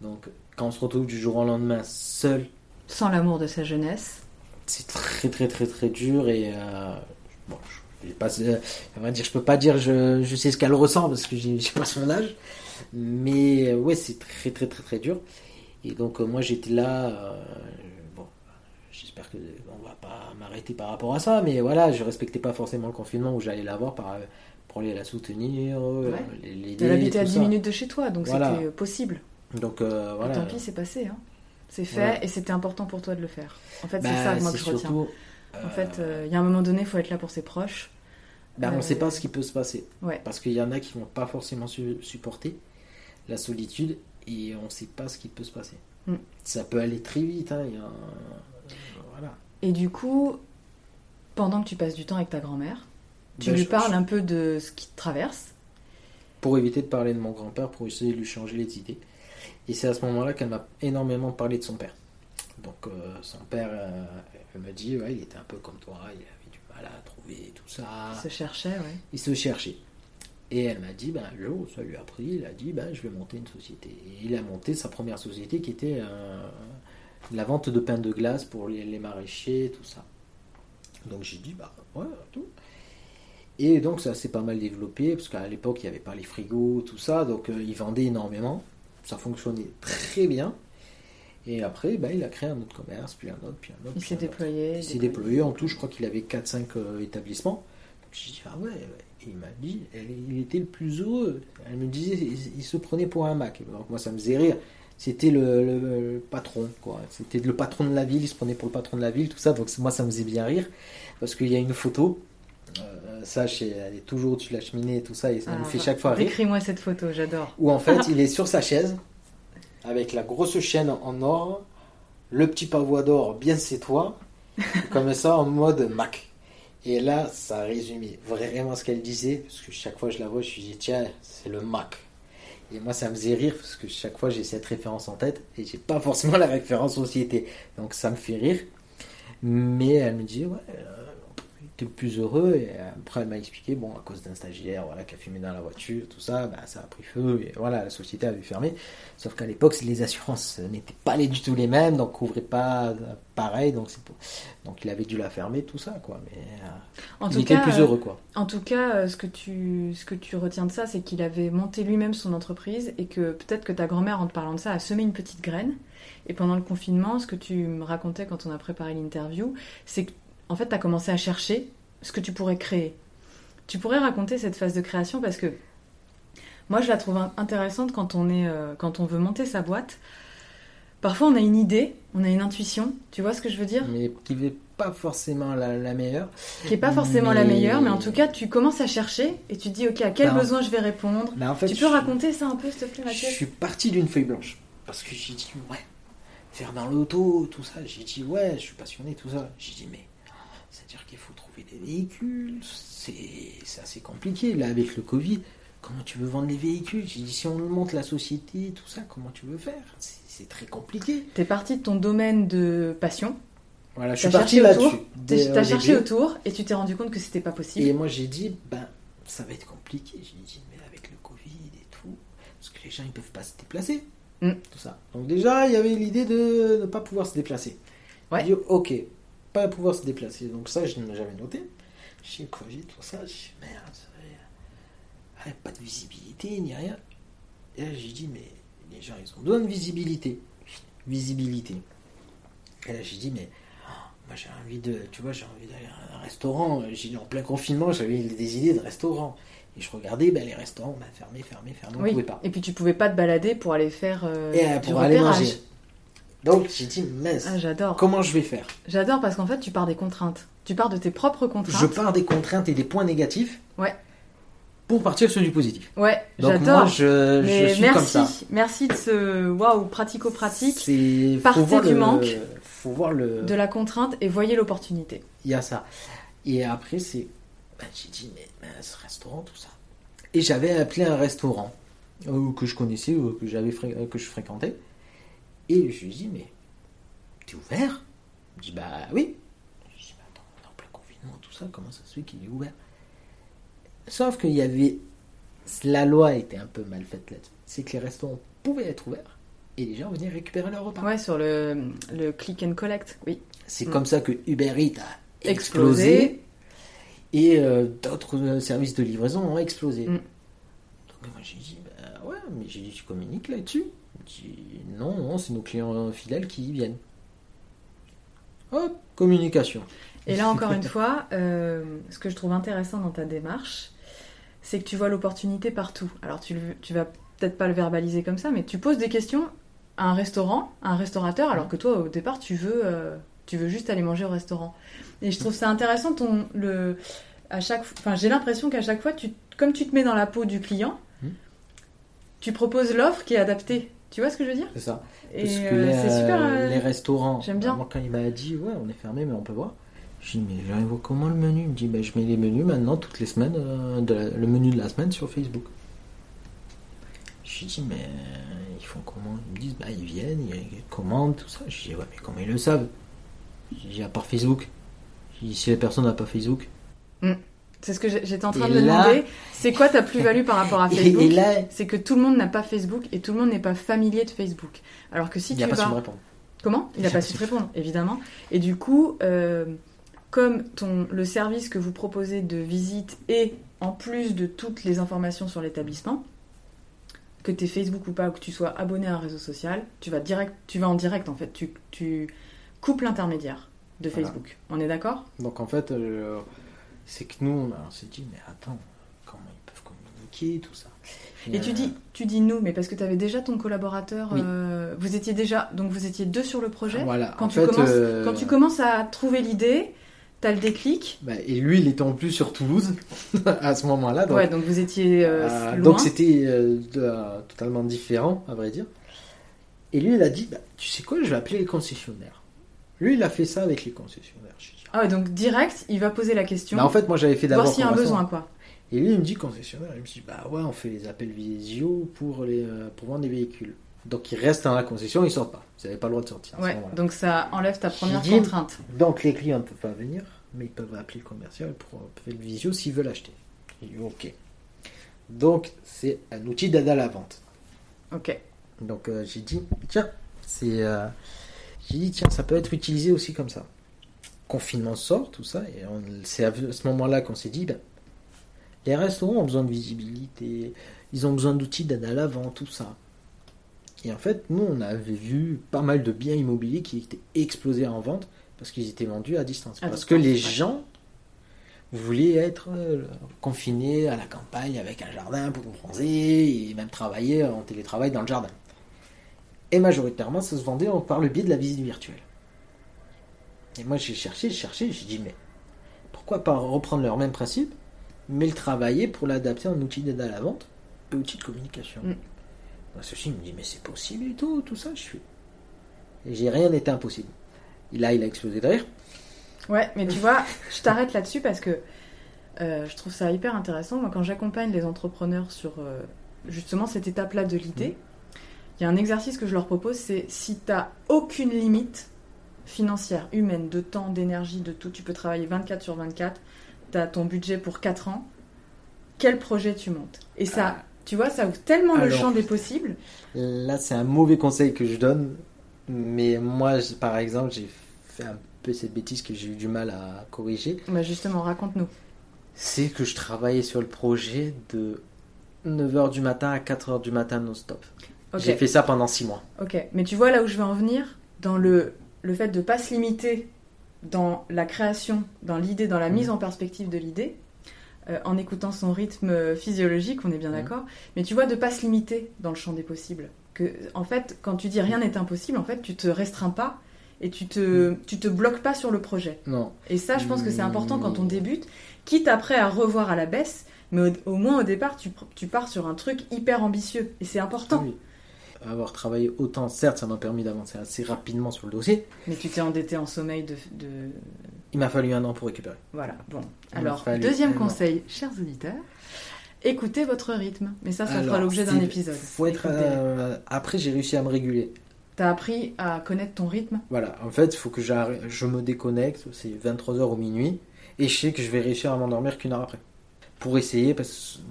Donc quand on se retrouve du jour au lendemain seul, Sans l'amour de sa jeunesse. c'est très très très très dur et euh, bon, je pas, euh, dire, je peux pas dire je, je sais ce qu'elle ressent parce que j'ai pas son âge, mais ouais c'est très très très très dur et donc euh, moi j'étais là, bon, j'espère que pas m'arrêter par rapport à ça, mais voilà je respectais pas forcément le confinement où j'allais la voir par, pour aller la soutenir, euh, Ouais. l'aider, Elle habitait à tout 10 ça. minutes de chez toi, donc Voilà. c'était euh, possible. Donc euh, Et voilà. tant pis, c'est passé. Hein. C'est fait, Voilà. et c'était important pour toi de le faire. En fait, Bah, c'est ça moi que je retiens. En fait, euh, il y a un moment donné, il faut être là pour ses proches. Ben, on ne sait pas ce qui peut se passer. Ouais. Parce qu'il y en a qui vont pas forcément su- supporter la solitude et on ne sait pas ce qui peut se passer. Mm. Ça peut aller très vite. hein, il y a un- Voilà. Et du coup, pendant que tu passes du temps avec ta grand-mère, tu Ben, lui je- parles je- un peu de ce qui te traverse. Pour éviter de parler de mon grand-père, pour essayer de lui changer les idées. Et c'est à ce moment-là qu'elle m'a énormément parlé de son père. Donc euh, son père, euh, elle m'a dit, ouais, il était un peu comme toi, il avait du mal à trouver tout ça. Il se cherchait, ouais. il se cherchait. Et elle m'a dit, ben, un jour, ça lui a pris, il a dit, ben, je vais monter une société. Et il a monté sa première société qui était euh, la vente de pain de glace pour les, les maraîchers, tout ça. Donc j'ai dit, bah ouais, tout. Et donc ça s'est pas mal développé, parce qu'à l'époque il n'y avait pas les frigos, tout ça, donc euh, il vendait énormément. Ça fonctionnait très bien. Et après, bah, il a créé un autre commerce, puis un autre, puis un autre. Il s'est déployé. Il s'est déployé. En tout, je crois qu'il avait 4-5 euh, établissements. Donc j'ai dit, ah ouais, ouais. Et il m'a dit, elle- il était le plus heureux. Elle me disait, il, il se prenait pour un Mac. Donc moi, ça me faisait rire. C'était le, le- le patron, quoi. C'était le patron de la ville, il se prenait pour le patron de la ville, tout ça. Donc moi, ça me faisait bien rire. Parce qu'il y a une photo. euh, ça, chez- elle est toujours au-dessus de la cheminée et tout ça. Et ça me Ah, fait chaque fois rire Décris-moi cette photo, j'adore. où en fait il est sur sa chaise avec la grosse chaîne en or, le petit pavois d'or bien sétois, comme ça en mode Mac. Et là, ça résumait vraiment ce qu'elle disait, parce que chaque fois je la vois, je me dis tiens, c'est le Mac. Et moi, ça me faisait rire parce que chaque fois j'ai cette référence en tête et j'ai pas forcément la référence société. Donc ça me fait rire. Mais elle me dit ouais, euh, t'es le plus heureux. Et après, elle m'a expliqué bon, à cause d'un stagiaire voilà, qui a fumé dans la voiture, tout ça, bah, ça a pris feu. Et voilà, la société avait fermé. Sauf qu'à l'époque, les assurances n'étaient pas les, du tout les mêmes, donc couvraient pas euh, pareil. Donc, c'est donc il avait dû la fermer, tout ça, quoi. Mais euh, En il tout était cas, plus euh, heureux, quoi. En tout cas, euh, ce que tu, ce que tu retiens de ça, c'est qu'il avait monté lui-même son entreprise et que peut-être que ta grand-mère, en te parlant de ça, a semé une petite graine. Et pendant le confinement, ce que tu me racontais quand on a préparé l'interview, c'est que, en fait, tu as commencé à chercher ce que tu pourrais créer. Tu pourrais raconter cette phase de création parce que moi, je la trouve in- intéressante quand on, est, euh, quand on veut monter sa boîte. Parfois, on a une idée, on a une intuition, tu vois ce que je veux dire? Mais qui n'est pas forcément la, la meilleure. Qui est pas forcément la meilleure, mais en tout cas, tu commences à chercher et tu te dis, ok, à quel Ben, besoin je vais répondre? Mais en fait, Tu je peux raconter ça un peu, s'il te plaît, Je Mathieu suis parti d'une feuille blanche. Parce que j'ai dit, ouais, faire dans l'auto, tout ça. J'ai dit, ouais, je suis passionné, tout ça. J'ai dit, mais c'est-à-dire qu'il faut trouver des véhicules. C'est c'est assez compliqué, là, avec le Covid. Comment tu veux vendre les véhicules? J'ai dit, si on monte la société, tout ça, comment tu veux faire? C'est très compliqué. T'es parti de ton domaine de passion, Voilà, je suis parti là-dessus. dès- t'as cherché autour et tu t'es rendu compte que c'était pas possible. Et moi, j'ai dit, ben, ça va être compliqué. J'ai dit, mais avec le Covid et tout, parce que les gens, ils peuvent pas se déplacer. Mm. Tout ça. Donc, déjà, il y avait l'idée de ne pas pouvoir se déplacer. Ouais. J'ai dit, ok, pas pouvoir se déplacer. Donc, ça, je ne j'avais noté. J'ai tout ça. J'ai merde, ouais, pas de visibilité, ni rien. Et là, j'ai dit, mais les gens, ils ont besoin de visibilité. Visibilité. Et là, j'ai dit, mais moi j'ai envie de, tu vois, j'ai envie d'aller à un restaurant. J'ai dit en plein confinement, j'avais des idées de restaurant. Et je regardais, ben, les restaurants, ben, fermés, fermés, fermés, on oui. pouvait pas. Et puis tu pouvais pas te balader pour aller faire euh, Et euh, du pour aller manger. Donc j'ai dit, mince, Ah, j'adore. comment je vais faire? J'adore parce qu'en fait, tu pars des contraintes. Tu pars de tes propres contraintes. Je pars des contraintes et des points négatifs Ouais. pour partir sur du positif. Ouais, Donc j'adore. moi, je, je suis merci, comme ça. merci de ce waouh pratico-pratique C'est Partez du le- manque. Faut voir le. de la contrainte et voyez l'opportunité. Il y a ça. Et après, c'est. ben, j'ai dit, mais, mais ce restaurant, tout ça. Et j'avais appelé un restaurant euh, que je connaissais, euh, que, j'avais fré- que je fréquentais. Et je lui ai dit, mais t'es ouvert? Il me dit, bah oui. Je dis, bah attends, on est en plein confinement, tout ça, comment ça se fait qu'il est ouvert? Sauf qu'il y avait. La loi était un peu mal faite là-dessus. C'est que les restaurants pouvaient être ouverts et les gens venaient récupérer leur repas. Ouais, sur le, le click and collect, oui. C'est Mm. comme ça que Uber Eats a Explosé. explosé, et euh, d'autres euh, services de livraison ont explosé. Mm. Donc moi j'ai dit, bah ouais, mais j'ai dit, tu communiques là-dessus Non, non, c'est nos clients fidèles qui y viennent. Hop, communication. Et là, encore une fois, euh, ce que je trouve intéressant dans ta démarche, c'est que tu vois l'opportunité partout. Alors, tu, tu vas peut-être pas le verbaliser comme ça, mais tu poses des questions à un restaurant, à un restaurateur, alors que toi, au départ, tu veux, euh, tu veux juste aller manger au restaurant. Et je trouve ça intéressant, ton, le, à chaque, enfin, j'ai l'impression qu'à chaque fois, tu, comme tu te mets dans la peau du client, Hmm. tu proposes l'offre qui est adaptée. Tu vois ce que je veux dire C'est ça. Et Parce que euh, les, super. euh, les restaurants, j'aime bien. Moi, quand il m'a dit, ouais, on est fermé, mais on peut voir. Je dis, mais j'arrive comment le menu? Il me dit, ben, je mets les menus maintenant, toutes les semaines, euh, de la- le menu de la semaine sur Facebook. Je lui dis, mais ils font comment? Ils me disent, bah, ils viennent, ils commandent, tout ça. Je dis, ouais, mais comment ils le savent? Je dis, à part Facebook. Je dis, si la personne n'a pas Facebook. C'est ce que j'étais en train Et de là- demander. C'est quoi ta plus-value par rapport à Facebook et là, C'est que tout le monde n'a pas Facebook et tout le monde n'est pas familier de Facebook. Alors que si il tu n'a pas vas... su me répondre. Comment Il n'a pas su te répondre, évidemment. Et du coup, euh, comme ton, le service que vous proposez de visite et en plus de toutes les informations sur l'établissement, que tu es Facebook ou pas, ou que tu sois abonné à un réseau social, tu vas, direct, tu vas en direct en fait. Tu, tu coupes l'intermédiaire de Voilà. Facebook. On est d'accord? Donc en fait, euh, c'est que nous, on, a- on s'est dit, mais attends, comment ils peuvent communiquer, tout ça. Et tu dis, tu dis nous, mais parce que tu avais déjà ton collaborateur. Oui. euh, vous étiez déjà, donc vous étiez deux sur le projet. Voilà, Quand, en tu fait, commences, euh, quand tu commences à trouver l'idée, t'as le déclic. bah, et lui, il était en plus sur Toulouse à ce moment-là. Donc, ouais, donc vous étiez euh, euh, loin. donc c'était euh, totalement différent, à vrai dire. Et lui, il a dit, bah, tu sais quoi, je vais appeler les concessionnaires. Lui, il a fait ça avec les concessionnaires. Je Ah ouais, donc direct, il va poser la question. Bah, en fait, moi, j'avais fait d'abord. voir s'il y a un besoin, quoi. Et lui, il me dit concessionnaire. Il me dit, bah ouais, on fait les appels visio pour, les, euh, pour vendre des véhicules. Donc, ils restent dans la concession, ils sortent pas. Vous n'avez pas le droit de sortir. Ouais, donc ça enlève ta première dit- contrainte. Donc, les clients ne peuvent pas venir, mais ils peuvent appeler le commercial pour faire le visio s'ils veulent acheter. Dit, ok. Donc, c'est un outil d'aide à la vente. Ok. Donc, euh, j'ai dit, tiens, c'est. euh, j'ai dit, tiens, ça peut être utilisé aussi comme ça. Confinement sort, tout ça, et on- c'est à ce moment-là qu'on s'est dit, ben, les restaurants ont besoin de visibilité, ils ont besoin d'outils d'aide à la vente, tout ça. Et en fait, nous, on avait vu pas mal de biens immobiliers qui étaient explosés en vente parce qu'ils étaient vendus à distance. À parce distance, que les ouais. gens voulaient être euh, confinés à la campagne avec un jardin pour bronzer et même travailler en télétravail dans le jardin. Et majoritairement, ça se vendait en- par le biais de la visite virtuelle. Et moi, j'ai cherché, j'ai cherché, j'ai dit, mais pourquoi pas reprendre leur même principe, mais le travailler pour l'adapter en outil d'aide à la vente et outil de communication Mm. Ceci me dit, mais c'est possible et tout, tout ça, je suis. Et j'ai rien n'était impossible. Et là, il a explosé derrière. Ouais, mais tu vois, je t'arrête là-dessus parce que euh, je trouve ça hyper intéressant. Moi, quand j'accompagne les entrepreneurs sur euh, justement cette étape-là de l'idée, il y a un exercice que je leur propose, c'est si tu n'as aucune limite financière, humaine, de temps, d'énergie, de tout, tu peux travailler 24 sur 24, tu as ton budget pour 4 ans, quel projet tu montes? Et ça, Ah. tu vois, ça ouvre tellement le champ des possibles. Là, c'est un mauvais conseil que je donne. Mais moi, par exemple, j'ai fait un peu cette bêtise que j'ai eu du mal à corriger. Bah justement, raconte-nous. C'est que je travaillais sur le projet de 9h du matin à 4h du matin non-stop. J'ai fait ça pendant 6 mois. Ok, mais tu vois là où je veux en venir, dans le, le fait de ne pas se limiter dans la création, dans l'idée, dans la Mhm. mise en perspective de l'idée, euh, en écoutant son rythme physiologique, on est bien Mhm. d'accord, mais tu vois, de pas se limiter dans le champ des possibles. Que, en fait, quand tu dis rien n'est impossible, en fait, tu te restreins pas et tu te, tu te bloques pas sur le projet. Non. Et ça, je pense que c'est important quand on débute, quitte après à revoir à la baisse, mais au, au moins au départ, tu, tu pars sur un truc hyper ambitieux et c'est important. Oui. Avoir travaillé autant, certes, ça m'a permis d'avancer assez rapidement sur le dossier. Mais tu t'es endetté en sommeil de, de, Il m'a fallu un an pour récupérer. Voilà, bon. Il Alors, deuxième conseil, chers auditeurs, écoutez votre rythme. Mais ça, ça fera l'objet d'un épisode. Faut être. Écoutez. euh, Après, j'ai réussi à me réguler. T'as appris à connaître ton rythme? Voilà, en fait, il faut que je me déconnecte, c'est 23h ou minuit, et je sais que je vais réussir à m'endormir qu'une heure après. Pour essayer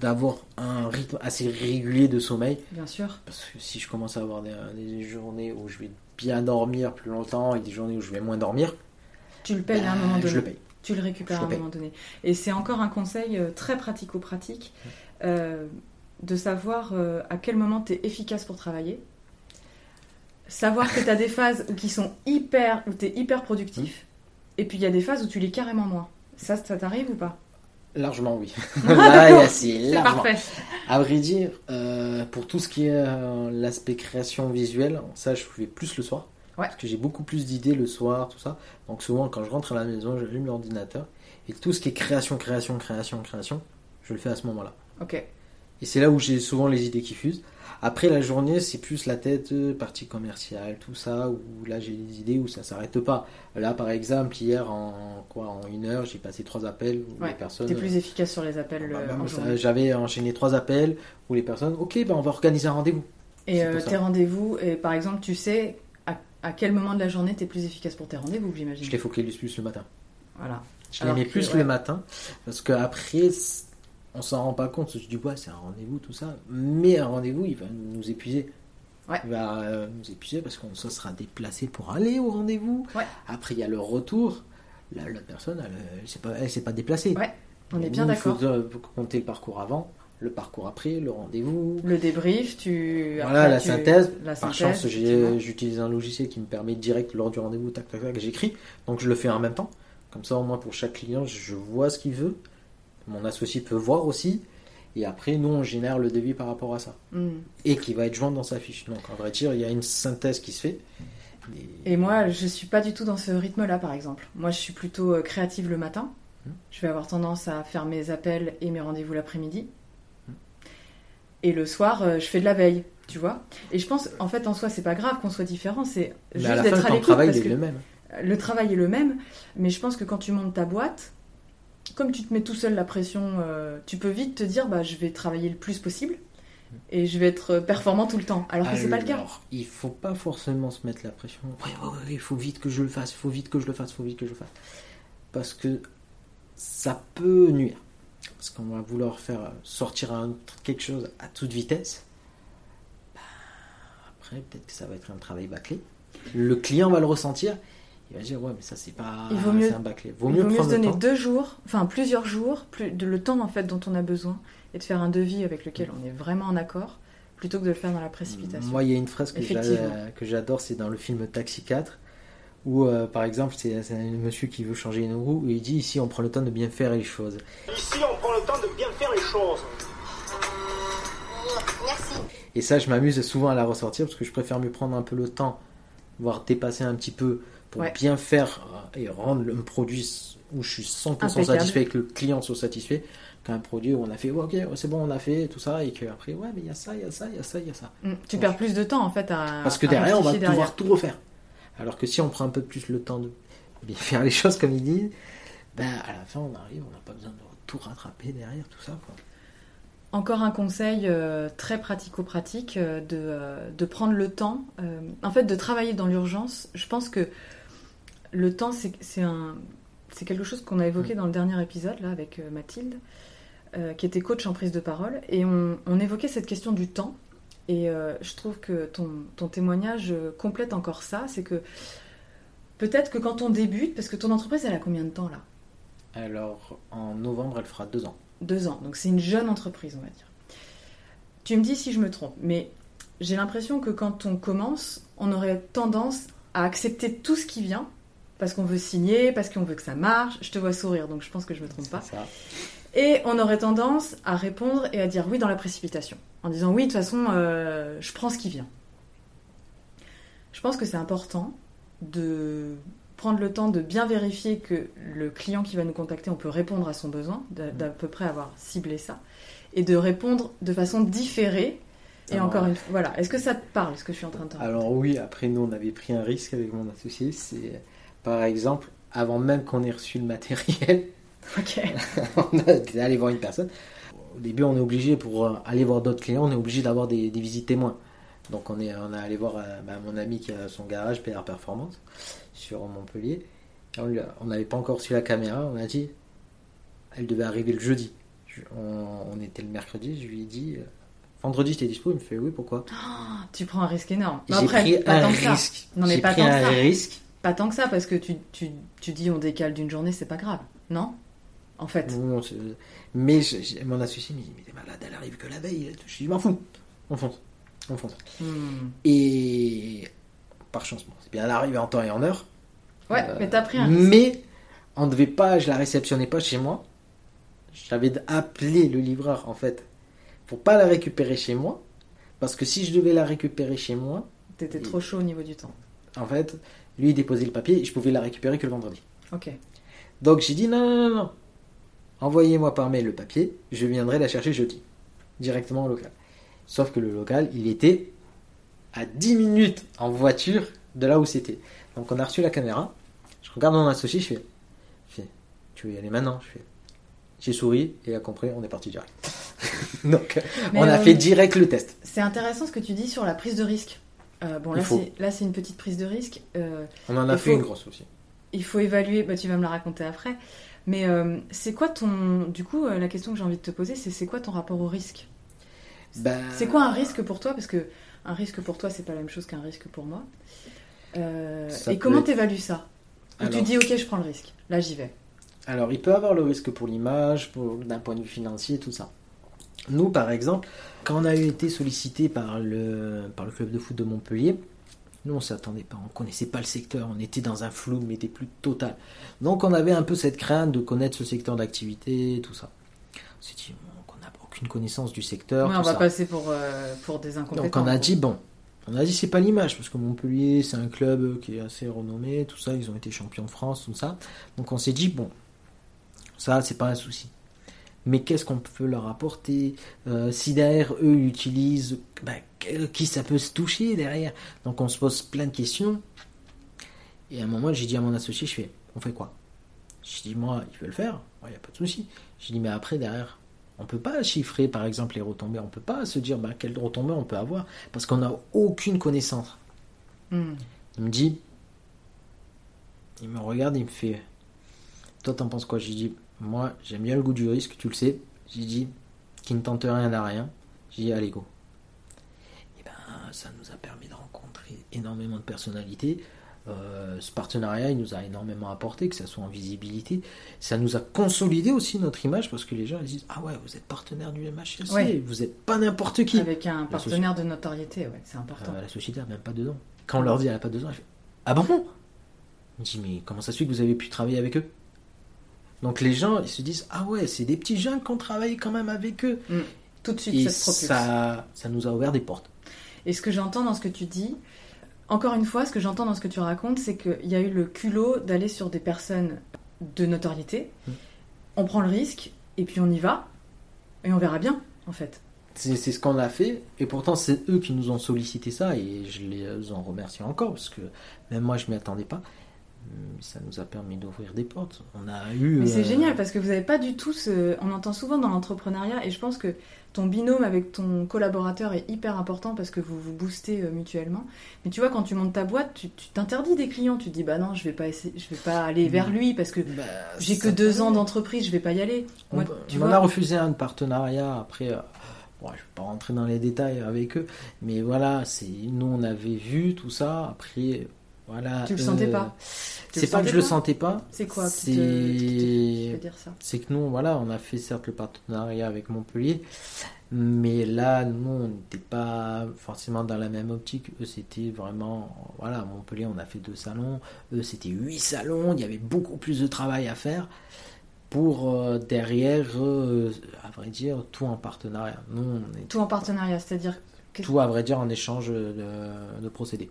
d'avoir un rythme assez régulier de sommeil, Bien sûr. parce que si je commence à avoir des, des journées où je vais bien dormir plus longtemps et des journées où je vais moins dormir, Tu le payes à un bah, moment donné. je le paye. Tu le récupères Je à un moment donné. Et c'est encore un conseil euh, très pratico-pratique euh, de savoir euh, à quel moment tu es efficace pour travailler. Savoir que tu as des phases où qui sont hyper, où tu es hyper productif. Et puis il y a des phases où tu l'es carrément moins. Ça, ça t'arrive ou pas? Largement oui. Là, c'est parfait. À vrai dire, euh, pour tout ce qui est euh, l'aspect création visuelle, ça je fais plus le soir. Ouais. Parce que j'ai beaucoup plus d'idées le soir, tout ça. Donc souvent quand je rentre à la maison, j'allume l'ordinateur. Et tout ce qui est création, création, création, création, je le fais à ce moment-là. Ok. Et c'est là où j'ai souvent les idées qui fusent. Après la journée, c'est plus la tête, euh, partie commerciale, tout ça, où là j'ai des idées où ça s'arrête pas. Là par exemple, hier en quoi en une heure, j'ai passé trois appels où Ouais, les personnes. T'es plus efficace sur les appels Bah, euh, bah, journée. J'avais enchaîné trois appels où les personnes, ok, ben on va organiser un rendez-vous. Et euh, tes rendez-vous, et par exemple, tu sais à, à quel moment de la journée tu es plus efficace pour tes rendez-vous, j'imagine. Je les focalise plus le matin. Voilà. Je les mets que, plus ouais. le matin parce qu'après, on s'en rend pas compte. Je dis, ouais, c'est un rendez-vous, tout ça. Mais un rendez-vous, il va nous épuiser. Ouais. Il va euh, nous épuiser parce qu'on se sera déplacé pour aller au rendez-vous. Ouais. Après, il y a le retour. la, la personne, elle, elle s'est pas, elle s'est pas déplacée. Ouais, on est bien Nous, il faut d'accord. euh, compter le parcours avant, le parcours après, le rendez-vous. Le débrief, tu. Voilà, après, la tu- synthèse. La Par synthèse, chance, j'ai- effectivement. j'utilise un logiciel qui me permet direct lors du rendez-vous, tac, tac, tac, j'écris. Donc je le fais en même temps. Comme ça, au moins pour chaque client, je vois ce qu'il veut. Mon associé peut voir aussi. Et après, nous, on génère le devis par rapport à ça. Mm. Et qui va être joint dans sa fiche. Donc, en vrai dire, il y a une synthèse qui se fait. Et moi, je suis pas du tout dans ce rythme-là, par exemple. Moi, je suis plutôt euh, créative le matin. Hmm. Je vais avoir tendance à faire mes appels et mes rendez-vous l'après-midi. Hmm. Et le soir, euh, je fais de la veille, tu vois. Et je pense, en fait, en soi, c'est pas grave qu'on soit différent. C'est juste d'être à l'écoute. travail parce est que le même. le travail est le même, mais je pense que quand tu montes ta boîte, comme tu te mets tout seul la pression, euh, tu peux vite te dire bah, je vais travailler le plus possible et je vais être performant tout le temps. Alors que c'est pas le cas. Il faut pas forcément se mettre la pression. Ouais, il faut vite que je le fasse, il faut vite que je le fasse, il faut vite que je le fasse. Parce que ça peut nuire. Parce qu'on va vouloir faire sortir un- quelque chose à toute vitesse. Bah, après, peut-être que ça va être un travail bâclé. Le client va le ressentir. Il va dire ouais, mais ça c'est pas. Il vaut mieux- c'est un bâclé. Vaut Il mieux vaut mieux se prendre le donner deux jours, enfin plusieurs jours, plus, de, le temps en fait dont on a besoin et de faire un devis avec lequel on est vraiment en accord, plutôt que de le faire dans la précipitation. Moi, il y a une phrase que j'adore, c'est dans le film Taxi 4, où, euh, par exemple, c'est un monsieur qui veut changer une roue, et il dit ici, on prend le temps de bien faire les choses. Ici, on prend le temps de bien faire les choses. Et ça, je m'amuse souvent à la ressortir, parce que je préfère me prendre un peu le temps, voire dépasser un petit peu, pour Ouais. bien faire et rendre le produit où je suis 100% Impeccable. satisfait, que le client soit satisfait, qu'un produit où on a fait, ok, c'est bon, on a fait tout ça, et qu'après, ouais, mais il y a ça, il y a ça, il y a ça, il y a ça. Mm. Tu perds plus de temps en fait à. Parce que à derrière, on va rectifier pouvoir derrière. tout refaire. Alors que si on prend un peu plus le temps de bien faire les choses comme il dit, ben à la fin, on arrive, on n'a pas besoin de tout rattraper derrière, tout ça. Quoi. Encore un conseil euh, très pratico-pratique euh, de, euh, de prendre le temps, en fait de travailler dans l'urgence. Je pense que le temps, c'est c'est un, c'est quelque chose qu'on a évoqué dans le dernier épisode là avec euh, Mathilde, euh, qui était coach en prise de parole, et on, on évoquait cette question du temps. Et euh, je trouve que ton, ton témoignage complète encore ça, c'est que peut-être que quand on débute, parce que ton entreprise, elle a combien de temps là? Alors, en novembre, elle fera deux ans. deux ans. Donc c'est une jeune entreprise, on va dire. Tu me dis si je me trompe, mais j'ai l'impression que quand on commence, on aurait tendance à accepter tout ce qui vient, parce qu'on veut signer, parce qu'on veut que ça marche. Je te vois sourire, donc je pense que je me trompe pas. Ça. Et on aurait tendance à répondre et à dire oui dans la précipitation, en disant oui, de toute façon, euh, je prends ce qui vient. Je pense que c'est important de prendre le temps de bien vérifier que le client qui va nous contacter, on peut répondre à son besoin, d'à d'à peu près avoir ciblé ça, et de répondre de façon différée. Et Alors, encore une fois, voilà. Est-ce que ça te parle, ce que je suis en train de te raconter? Alors oui, après nous, on avait pris un risque avec mon associé. C'est, par exemple, avant même qu'on ait reçu le matériel, Ok. on est allé voir une personne. Au début, on est obligé, pour euh, aller voir d'autres clients, on est obligé d'avoir des, des visites témoins. Donc on est, on est allé voir euh, bah, mon ami qui a son garage PR Performance sur Montpellier. On n'avait pas encore reçu la caméra, on a dit, elle devait arriver le jeudi. Je- on, on était le mercredi, je lui ai dit, euh, vendredi j'étais dispo, il me fait oui, pourquoi? Tu prends un risque énorme. Mais J'ai pris un risque. J'ai pris un risque. Pas tant que ça, parce que tu, tu, tu dis on décale d'une journée, c'est pas grave. Non? En fait. Non, mais je- je- mon associé me dit, mais t'es malade, elle arrive que la veille. Je dis, m'en fous. On fonce. On fonce. Hmm. Et par chance, bon, c'est bien arrivé en temps et en heure. Ouais, Euh, mais t'as pris un risque. Mais on devait pas, je la réceptionnais pas chez moi. J'avais appelé le livreur en fait pour pas la récupérer chez moi. Parce que si je devais la récupérer chez moi, T'étais trop chaud au niveau du temps. en fait, lui il déposait le papier et je pouvais la récupérer que le vendredi. Ok. Donc j'ai dit non, non, non, non. Envoyez-moi par mail le papier, je viendrai la chercher jeudi. Directement au local. Sauf que le local, il était à 10 minutes en voiture de là où c'était. Donc on a reçu la caméra. Je regarde mon associé, je fais, je fais tu veux y aller maintenant? Je fais, j'ai souri et il a compris, on est parti direct. Donc Mais, on a euh, fait direct le test. C'est intéressant ce que tu dis sur la prise de risque. Euh, bon, là, faut. c'est, là, c'est une petite prise de risque. Euh, On en a fait faut- une grosse aussi. il faut évaluer, bah, tu vas me la raconter après. Mais euh, c'est quoi ton. Du coup, la question que j'ai envie de te poser, c'est c'est quoi ton rapport au risque? Ben, C'est quoi un risque pour toi? Parce que un risque pour toi, c'est pas la même chose qu'un risque pour moi. Et comment t'évalues ça? Ou tu Alors- dis, ok, je prends le risque. Là, j'y vais. Alors, il peut avoir le risque pour l'image, pour- d'un point de vue financier, tout ça. Nous, par exemple, quand on a été sollicité par le, par le club de foot de Montpellier, nous, on s'attendait pas, on connaissait pas le secteur, on était dans un flou, mais des plus total. Donc, on avait un peu cette crainte de connaître ce secteur d'activité, tout ça. On s'est dit, qu'on n'a aucune connaissance du secteur. Ouais, on va ça. passer pour, euh, pour des incompétents. Donc on a dit bon, on a dit c'est pas l'image parce que Montpellier c'est un club qui est assez renommé, tout ça, ils ont été champions de France, tout ça. Donc on s'est dit bon, ça c'est pas un souci. Mais qu'est-ce qu'on peut leur apporter? Euh, Si derrière eux ils utilisent, que- qui ça peut se toucher derrière? Donc on se pose plein de questions. Et à un moment j'ai dit à mon associé, je fais, on fait quoi? Je dis moi, il veut le faire, il n'y a pas de souci. Je dis mais après derrière, on peut pas chiffrer par exemple les retombées, on peut pas se dire bah, quelles retombées on peut avoir parce qu'on n'a aucune connaissance. Hmm. Il me dit, il me regarde, il me fait, toi t'en penses quoi? J'ai dit, moi j'aime bien le goût du risque, tu le sais. J'ai dit, qui ne tente rien n'a rien. J'ai dit, allez go. Et ben ça nous a permis de rencontrer énormément de personnalités. Euh, ce partenariat, il nous a énormément apporté, que ce soit en visibilité. Ça nous a consolidé aussi notre image parce que les gens ils disent Ah ouais, vous êtes partenaire du MHSC, Ouais. vous n'êtes pas n'importe qui. Avec un partenaire de notoriété, ouais, c'est important. euh, la société n'a même pas dedans. Quand on leur dit elle n'a pas dedans, elle fait Ah bon? Je dis Mais comment ça se fait que vous avez pu travailler avec eux? Donc les gens, ils se disent Ah ouais, c'est des petits jeunes qui ont travaillé quand même avec eux. Hmm. Tout de suite, Et ça ça, ça nous a ouvert des portes. Et ce que j'entends dans ce que tu dis, encore une fois, ce que j'entends dans ce que tu racontes, c'est qu'il y a eu le culot d'aller sur des personnes de notoriété. Mm. On prend le risque et puis on y va et on verra bien, en fait. C'est c'est ce qu'on a fait, et pourtant c'est eux qui nous ont sollicité ça, et je les en remercie encore, parce que même moi je m'y attendais pas. Mais Ça nous a permis d'ouvrir des portes. On a eu. Mais c'est euh, génial parce que vous n'avez pas du tout ce. On entend souvent dans l'entrepreneuriat et je pense que ton binôme avec ton collaborateur est hyper important parce que vous vous boostez euh, mutuellement. Mais tu vois, quand tu montes ta boîte, tu t'interdis des clients. Tu te dis, bah non, je vais pas essayer, je vais pas aller vers lui parce que bah, j'ai que deux ans d'entreprise, je vais pas y aller. On, Moi, on tu vois, a refusé un partenariat après. euh, bon, je vais pas rentrer dans les détails avec eux, mais voilà, c'est nous on avait vu tout ça. Après, voilà. Tu le euh, sentais pas Tu le C'est pas que je le pas sentais pas. C'est quoi C'est que nous, voilà, on a fait certes le partenariat avec Montpellier, mais là, nous, on n'était pas forcément dans la même optique. Eux, c'était vraiment, voilà, à Montpellier, on a fait deux salons. Eux, c'était huit salons. Il y avait beaucoup plus de travail à faire pour euh, derrière, euh, à vrai dire, tout en partenariat. Nous, on est Tout en partenariat, c'est-à-dire. tout, à vrai dire, en échange de, de procédés.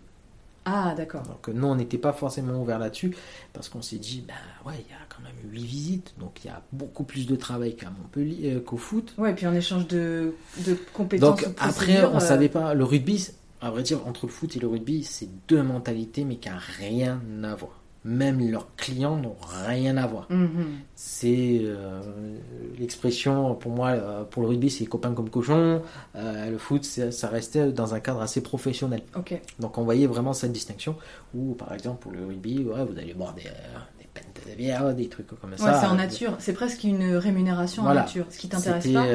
Ah, d'accord. Donc nous, on n'était pas forcément ouvert là-dessus parce qu'on s'est dit, ben ouais, il y a quand même 8 visites, donc il y a beaucoup plus de travail qu'à Montpellier, euh, qu'au foot. Ouais, et puis en échange de, de compétences. Donc après, on euh, savait pas, le rugby, à vrai dire, entre le foot et le rugby, c'est deux mentalités, mais qui n'ont rien à voir. Même leurs clients n'ont rien à voir. mhm. C'est euh, l'expression, pour moi, euh, pour le rugby, c'est copain comme cochon. Euh, le foot, ça restait dans un cadre assez professionnel. Donc on voyait vraiment cette distinction où par exemple pour le rugby, ouais, vous allez boire des, des pintes de bière, des trucs comme Ouais, ça. c'est en nature. C'est presque une rémunération Voilà. en nature. Ce qui t'intéresse pas.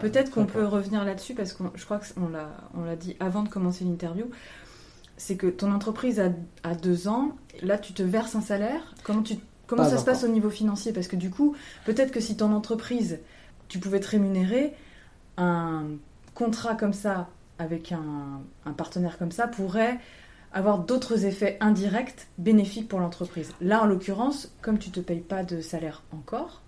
Peut-être qu'on peut revenir là-dessus parce que je crois qu'on l'a, on l'a dit avant de commencer l'interview. C'est que ton entreprise a, a deux ans. Là, tu te verses un salaire. Comment, tu, comment Pas ça se passe au niveau financier? Parce que du coup, peut-être que si ton entreprise, tu pouvais te rémunérer, un contrat comme ça avec un, un partenaire comme ça pourrait avoir d'autres effets indirects bénéfiques pour l'entreprise. Là, en l'occurrence, comme tu te payes pas de salaire encore,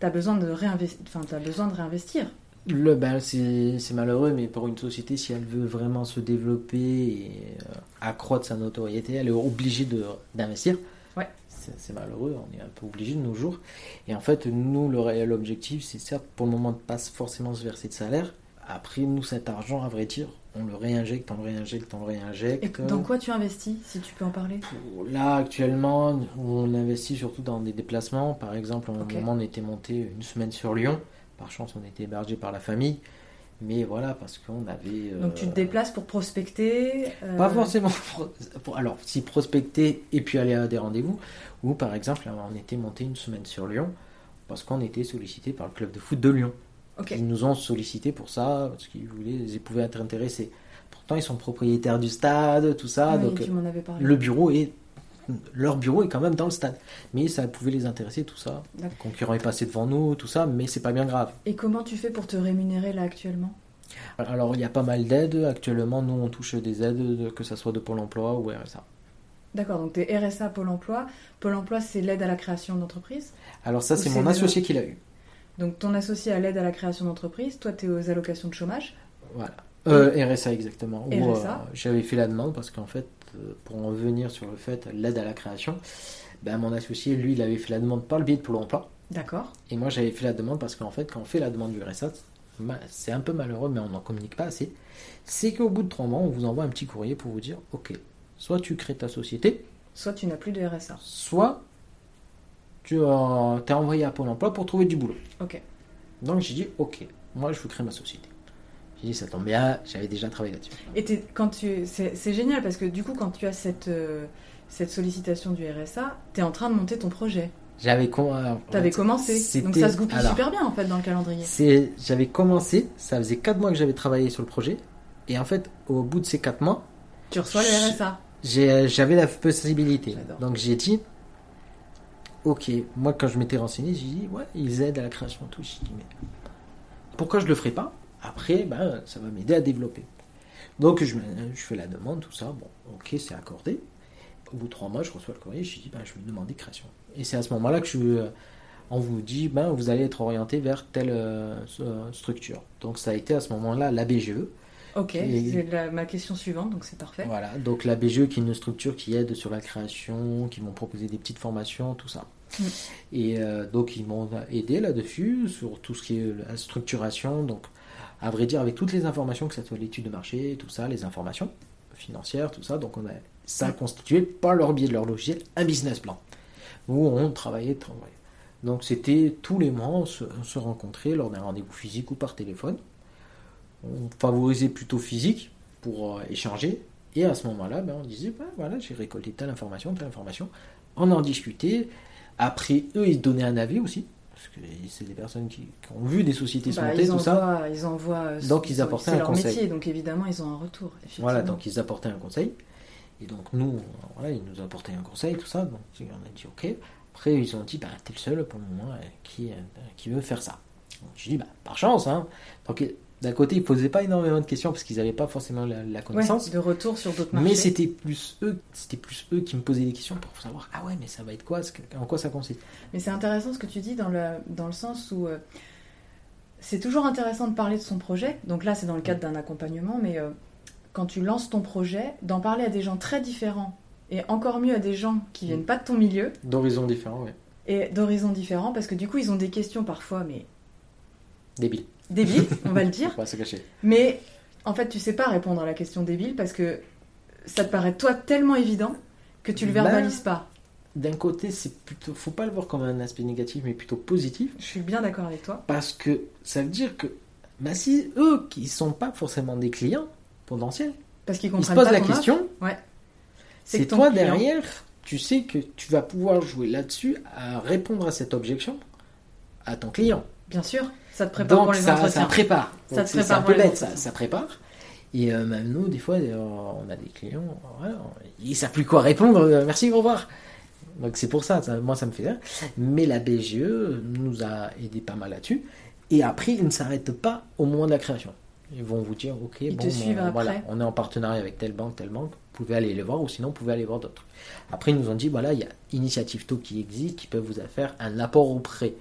tu as besoin de réinvestir. Enfin, t'as besoin de réinvestir. Le, ben, c'est malheureux, mais pour une société, si elle veut vraiment se développer et euh, accroître sa notoriété, elle est obligée de- d'investir. Ouais. C'est malheureux, on est un peu obligé de nos jours. Et en fait, nous, le réel objectif, c'est certes pour le moment de pas forcément se verser de salaire. Après, nous, cet argent, à vrai dire, on le réinjecte, on le réinjecte, on le réinjecte. Et dans quoi tu investis, si tu peux en parler? Là, actuellement, on investit surtout dans des déplacements. Par exemple, à un moment, on était monté une semaine sur Lyon. Par chance, on était hébergé par la famille. Mais voilà, parce qu'on avait. euh, Donc tu te déplaces pour prospecter euh, Pas forcément. pour- alors, si prospecter et puis aller à des rendez-vous. Ou par exemple, on était monté une semaine sur Lyon parce qu'on était sollicité par le club de foot de Lyon. Ok. Ils nous ont sollicité pour ça parce qu'ils voulaient, ils pouvaient être intéressés. Pourtant, ils sont propriétaires du stade, tout ça. Oui, donc, tu m'en avais parlé. le bureau est leur bureau est quand même dans le stade. Mais ça pouvait les intéresser, tout ça. Le concurrent est passé devant nous, tout ça, mais c'est pas bien grave. Et comment tu fais pour te rémunérer là actuellement? Alors, il y a pas mal d'aides. Actuellement, nous, on touche des aides, que ce soit de Pôle emploi ou RSA. D'accord, donc tu es RSA Pôle emploi. Pôle emploi, c'est l'aide à la création d'entreprise? Alors, ça, c'est mon associé qui l'a eu. Donc ton associé à l'aide à la création d'entreprise, toi tu es aux allocations de chômage? Voilà. Euh, RSA, exactement. Euh, J'avais fait la demande parce qu'en fait, pour en venir sur le fait, l'aide à la création, ben, mon associé, lui, il avait fait la demande par le biais de Pôle emploi. D'accord. Et moi, j'avais fait la demande parce qu'en fait, quand on fait la demande du RSA, c'est un peu malheureux, mais on n'en communique pas assez. C'est qu'au bout de trois mois, on vous envoie un petit courrier pour vous dire Ok, soit tu crées ta société, Soit tu n'as plus de RSA. soit tu as t'es envoyé à Pôle emploi pour trouver du boulot. Ok. Donc j'ai dit Ok, moi je veux créer ma société. J'ai dit Ça tombe bien, j'avais déjà travaillé là-dessus. Et quand tu, c'est génial parce que du coup quand tu as cette euh, cette sollicitation du RSA, tu es en train de monter ton projet. J'avais com- avais commencé. Donc ça se goupille alors, super bien en fait dans le calendrier. C'est, j'avais commencé, ça faisait 4 mois que j'avais travaillé sur le projet, et en fait, au bout de ces 4 mois, Tu reçois le RSA. j'ai- j'avais la possibilité. Donc j'ai dit, ok, moi quand je m'étais renseigné, j'ai dit, ouais, ils aident à la création et tout. J'ai dit, mais pourquoi je le ferais pas? Après, ben, ça va m'aider à développer. Donc je, je fais la demande, tout ça, bon, ok, c'est accordé. Au bout de 3 mois, je reçois le courrier, je dis, ben, je vais demander création. Et c'est à ce moment-là que je, euh, on vous dit, ben, vous allez être orienté vers telle euh, euh, structure. Donc ça a été à ce moment-là la BGE. Ok, c'est la- ma question suivante, donc c'est parfait. Voilà, donc la BGE qui est une structure qui aide sur la création, qui vont proposer des petites formations, tout ça. Mm. Et euh, donc ils m'ont aidé là-dessus, sur tout ce qui est la structuration, donc à vrai dire avec toutes les informations, que ce soit l'étude de marché, tout ça, les informations financières, tout ça, donc on a ça Mm. constitué par leur biais de leur logiciel un business plan, où on travaillait, travaillait. Donc c'était tous les mois, on se, on se rencontrait lors d'un rendez-vous physique ou par téléphone. On favorisait plutôt physique pour euh, échanger. Et à ce moment-là, ben, on disait, ben, voilà, j'ai récolté telle information, telle information. On en discutait. Après, eux, ils donnaient un avis aussi. Parce que c'est des personnes qui, qui ont vu des sociétés se Bah, monter, ils, tout ça. ils envoient. euh, Donc, ils apportaient un leur conseil. métier, donc évidemment ils ont un retour. Voilà, donc ils apportaient un conseil. Et donc nous, voilà, ils nous apportaient un conseil, tout ça. Donc on a dit ok. Après, ils ont dit, bah, t'es le seul pour le moment euh, qui, euh, qui veut faire ça. Donc, je dis, bah, par chance. Hein. Donc d'un côté, ils posaient pas énormément de questions parce qu'ils n'avaient pas forcément la, la Ouais, connaissance. de retour sur d'autres marchés. mais c'était plus eux, c'était plus eux qui me posaient des questions pour savoir, ah ouais, mais ça va être quoi, en quoi ça consiste. Mais c'est intéressant ce que tu dis dans le, dans le sens où euh, c'est toujours intéressant de parler de son projet. Donc là, c'est dans le cadre d'un accompagnement, mais euh, quand tu lances ton projet, d'en parler à des gens très différents et encore mieux à des gens qui viennent pas de ton milieu D'horizons différents, ouais. et d'horizons différents, parce que du coup, ils ont des questions parfois, mais Débile. on va le dire. Faut pas se cacher. Mais en fait, tu sais pas répondre à la question débile parce que ça te paraît toi tellement évident que tu le Ben, verbalises pas. D'un côté, c'est plutôt, faut pas le voir comme un aspect négatif, mais plutôt positif. Je suis bien d'accord avec toi. Parce que ça veut dire que bah, si eux qui sont pas forcément des clients potentiels, Parce qu'ils ils se posent pas la question. Ouais. c'est toi client- derrière, tu sais que tu vas pouvoir jouer là-dessus à répondre à cette objection à ton client. Bien sûr, ça te prépare Donc pour les ça, entretiens. ça prépare. Ça te c'est prépare un pour peu les bête, ça, prépare. Et euh, même nous, des fois, euh, on a des clients, voilà, ils savent plus quoi répondre. euh, merci, au revoir. Donc c'est pour ça, ça, moi ça me fait rire. Mais la BGE nous a aidé pas mal là-dessus. Et après, ils ne s'arrêtent pas au moment de la création. Ils vont vous dire, ok, Ils bon, on, voilà, on est en partenariat avec telle banque, telle banque, vous pouvez aller les voir, ou sinon vous pouvez aller voir d'autres. Après, ils nous ont dit, voilà, il y a Initiative Taux qui existe, qui peuvent vous faire un apport au prêt.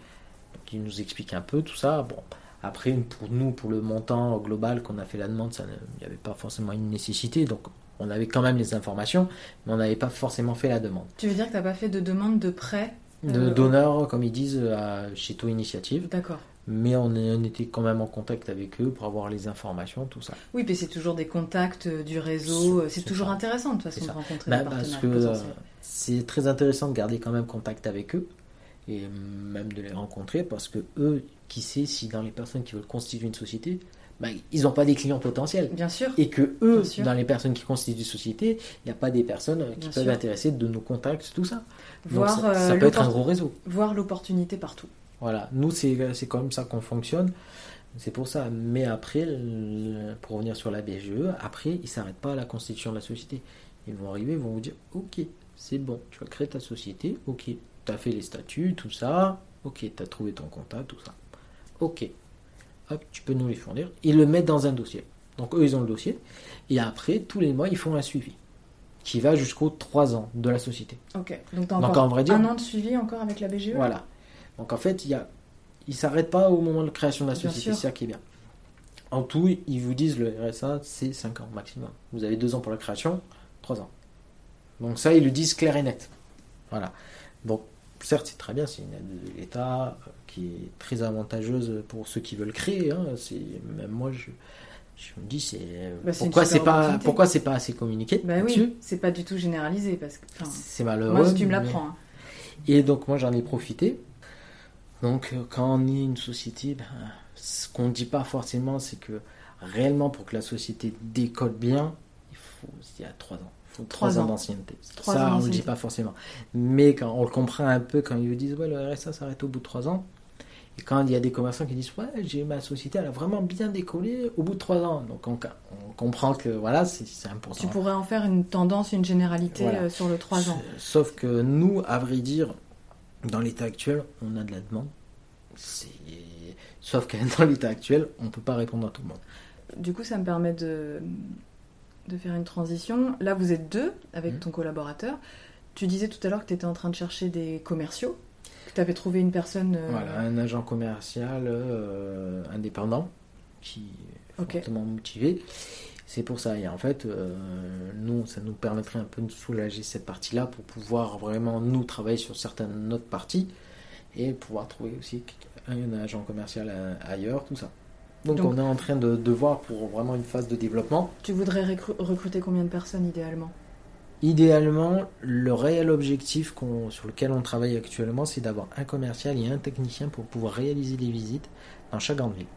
Ils nous expliquent un peu tout ça. Bon, après, pour nous, pour le montant global qu'on a fait la demande, il n'y avait pas forcément une nécessité. Donc on avait quand même les informations, mais on n'avait pas forcément fait la demande. Tu veux dire que t'as pas fait de demande de prêt De euh, donneurs, comme ils disent, à, chez Taux Initiative. D'accord. Mais on, est- on était quand même en contact avec eux pour avoir les informations, tout ça. Oui, puis c'est toujours des contacts euh, du réseau. euh, C'est C'est toujours ça. intéressant de toute façon de rencontrer Bah, des parce que euh, c'est très intéressant de garder quand même contact avec eux et même de les rencontrer parce que eux, qui sait si dans les personnes qui veulent constituer une société, bah, ils n'ont pas des clients potentiels. Bien sûr. Et que eux, dans les personnes qui constituent une société, il n'y a pas des personnes euh, qui Bien peuvent sûr. intéresser de nos contacts, tout ça. Donc Voir, ça, ça euh, peut être un gros réseau. Voir l'opportunité partout. Voilà, nous c'est c'est comme ça qu'on fonctionne. C'est pour ça. Mais après, le- pour revenir sur la BGE, après, ils s'arrêtent pas à la constitution de la société. Ils vont arriver, ils vont vous dire, ok, c'est bon, tu vas créer ta société, ok, tu as fait les statuts, tout ça, ok, tu as trouvé ton comptable, tout ça. Ok, hop, tu peux nous les fournir. Ils le mettent dans un dossier. Donc eux, ils ont le dossier. Et après, tous les mois, ils font un suivi qui va jusqu'aux 3 ans de la société. Ok, donc en vrai dire- un an de suivi encore avec la BGE Voilà. Donc en fait, il y a, ils s'arrêtent pas au moment de création de la société, c'est ça qui est bien. En tout, ils vous disent le RSA, c'est 5 ans maximum. Vous avez 2 ans pour la création, 3 ans. Donc ça, ils le disent clair et net. Voilà. Donc certes, c'est très bien, c'est une aide de l'État euh, qui est très avantageuse pour ceux qui veulent créer. hein. C'est même moi, je, je me dis, c'est Bah, pourquoi c'est pas opportunité. pourquoi c'est pas assez communiqué Bah oui, c'est pas du tout généralisé parce que. enfin, C'est malheureux. Moi, si tu me l'apprends. hein. et donc moi j'en ai profité. Donc euh, quand on est une société, ben, ce qu'on ne dit pas forcément, c'est que réellement pour que la société décolle bien, il faut il y a trois ans. Trois trois ans d'ancienneté. Trois Ça, ans on ne le dit pas forcément. Mais quand on le comprend un peu, quand ils vous disent, ouais, le RSA s'arrête au bout de trois ans. Et quand il y a des commerçants qui disent, ouais, j'ai ma société, elle a vraiment bien décollé au bout de trois ans. Donc on, on comprend que voilà, c'est important. Tu pourrais en faire une tendance, une généralité Voilà. euh, sur le 3 ans. Sauf que nous, à vrai dire, dans l'état actuel, on a de la demande. Sauf que dans l'état actuel, on ne peut pas répondre à tout le monde. Du coup, ça me permet de, de faire une transition. Là, vous êtes deux avec Mhm. ton collaborateur. Tu disais tout à l'heure que tu étais en train de chercher des commerciaux, que tu avais trouvé une personne. euh, Voilà, un agent commercial euh, indépendant qui est Ok. fortement motivé. C'est pour ça. Et en fait, euh, nous, ça nous permettrait un peu de soulager cette partie-là pour pouvoir vraiment, nous, travailler sur certaines autres parties et pouvoir trouver aussi un agent commercial ailleurs, tout ça. Donc, Donc- on est en train de, de voir pour vraiment une phase de développement. Tu voudrais recru- recruter combien de personnes idéalement? Idéalement, le réel objectif sur lequel on travaille actuellement, c'est d'avoir un commercial et un technicien pour pouvoir réaliser des visites dans chaque grande ville.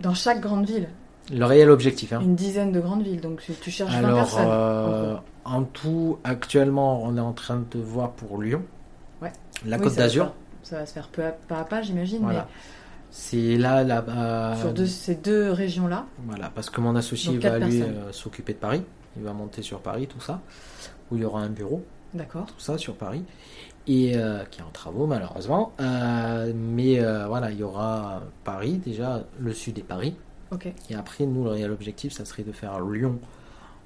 Dans chaque grande ville, Le réel objectif. Hein. une dizaine de grandes villes, donc tu, cherches 20 Alors, personnes. euh, en tout, actuellement, on est en train de voir pour Lyon, Ouais. la Oui, Côte d'Azur. Ça va se faire peu à, pas à pas, j'imagine, Voilà. C'est là, là-bas. mais sur deux- ces deux régions-là. Voilà, parce que mon associé Donc, va lui euh, s'occuper de Paris. Il va monter sur Paris, tout ça. Où il y aura un bureau. D'accord. tout ça sur Paris et euh, qui est en travaux malheureusement Euh, mais euh, voilà il y aura Paris déjà le sud est Paris Ok. et après nous le réel objectif ça serait de faire Lyon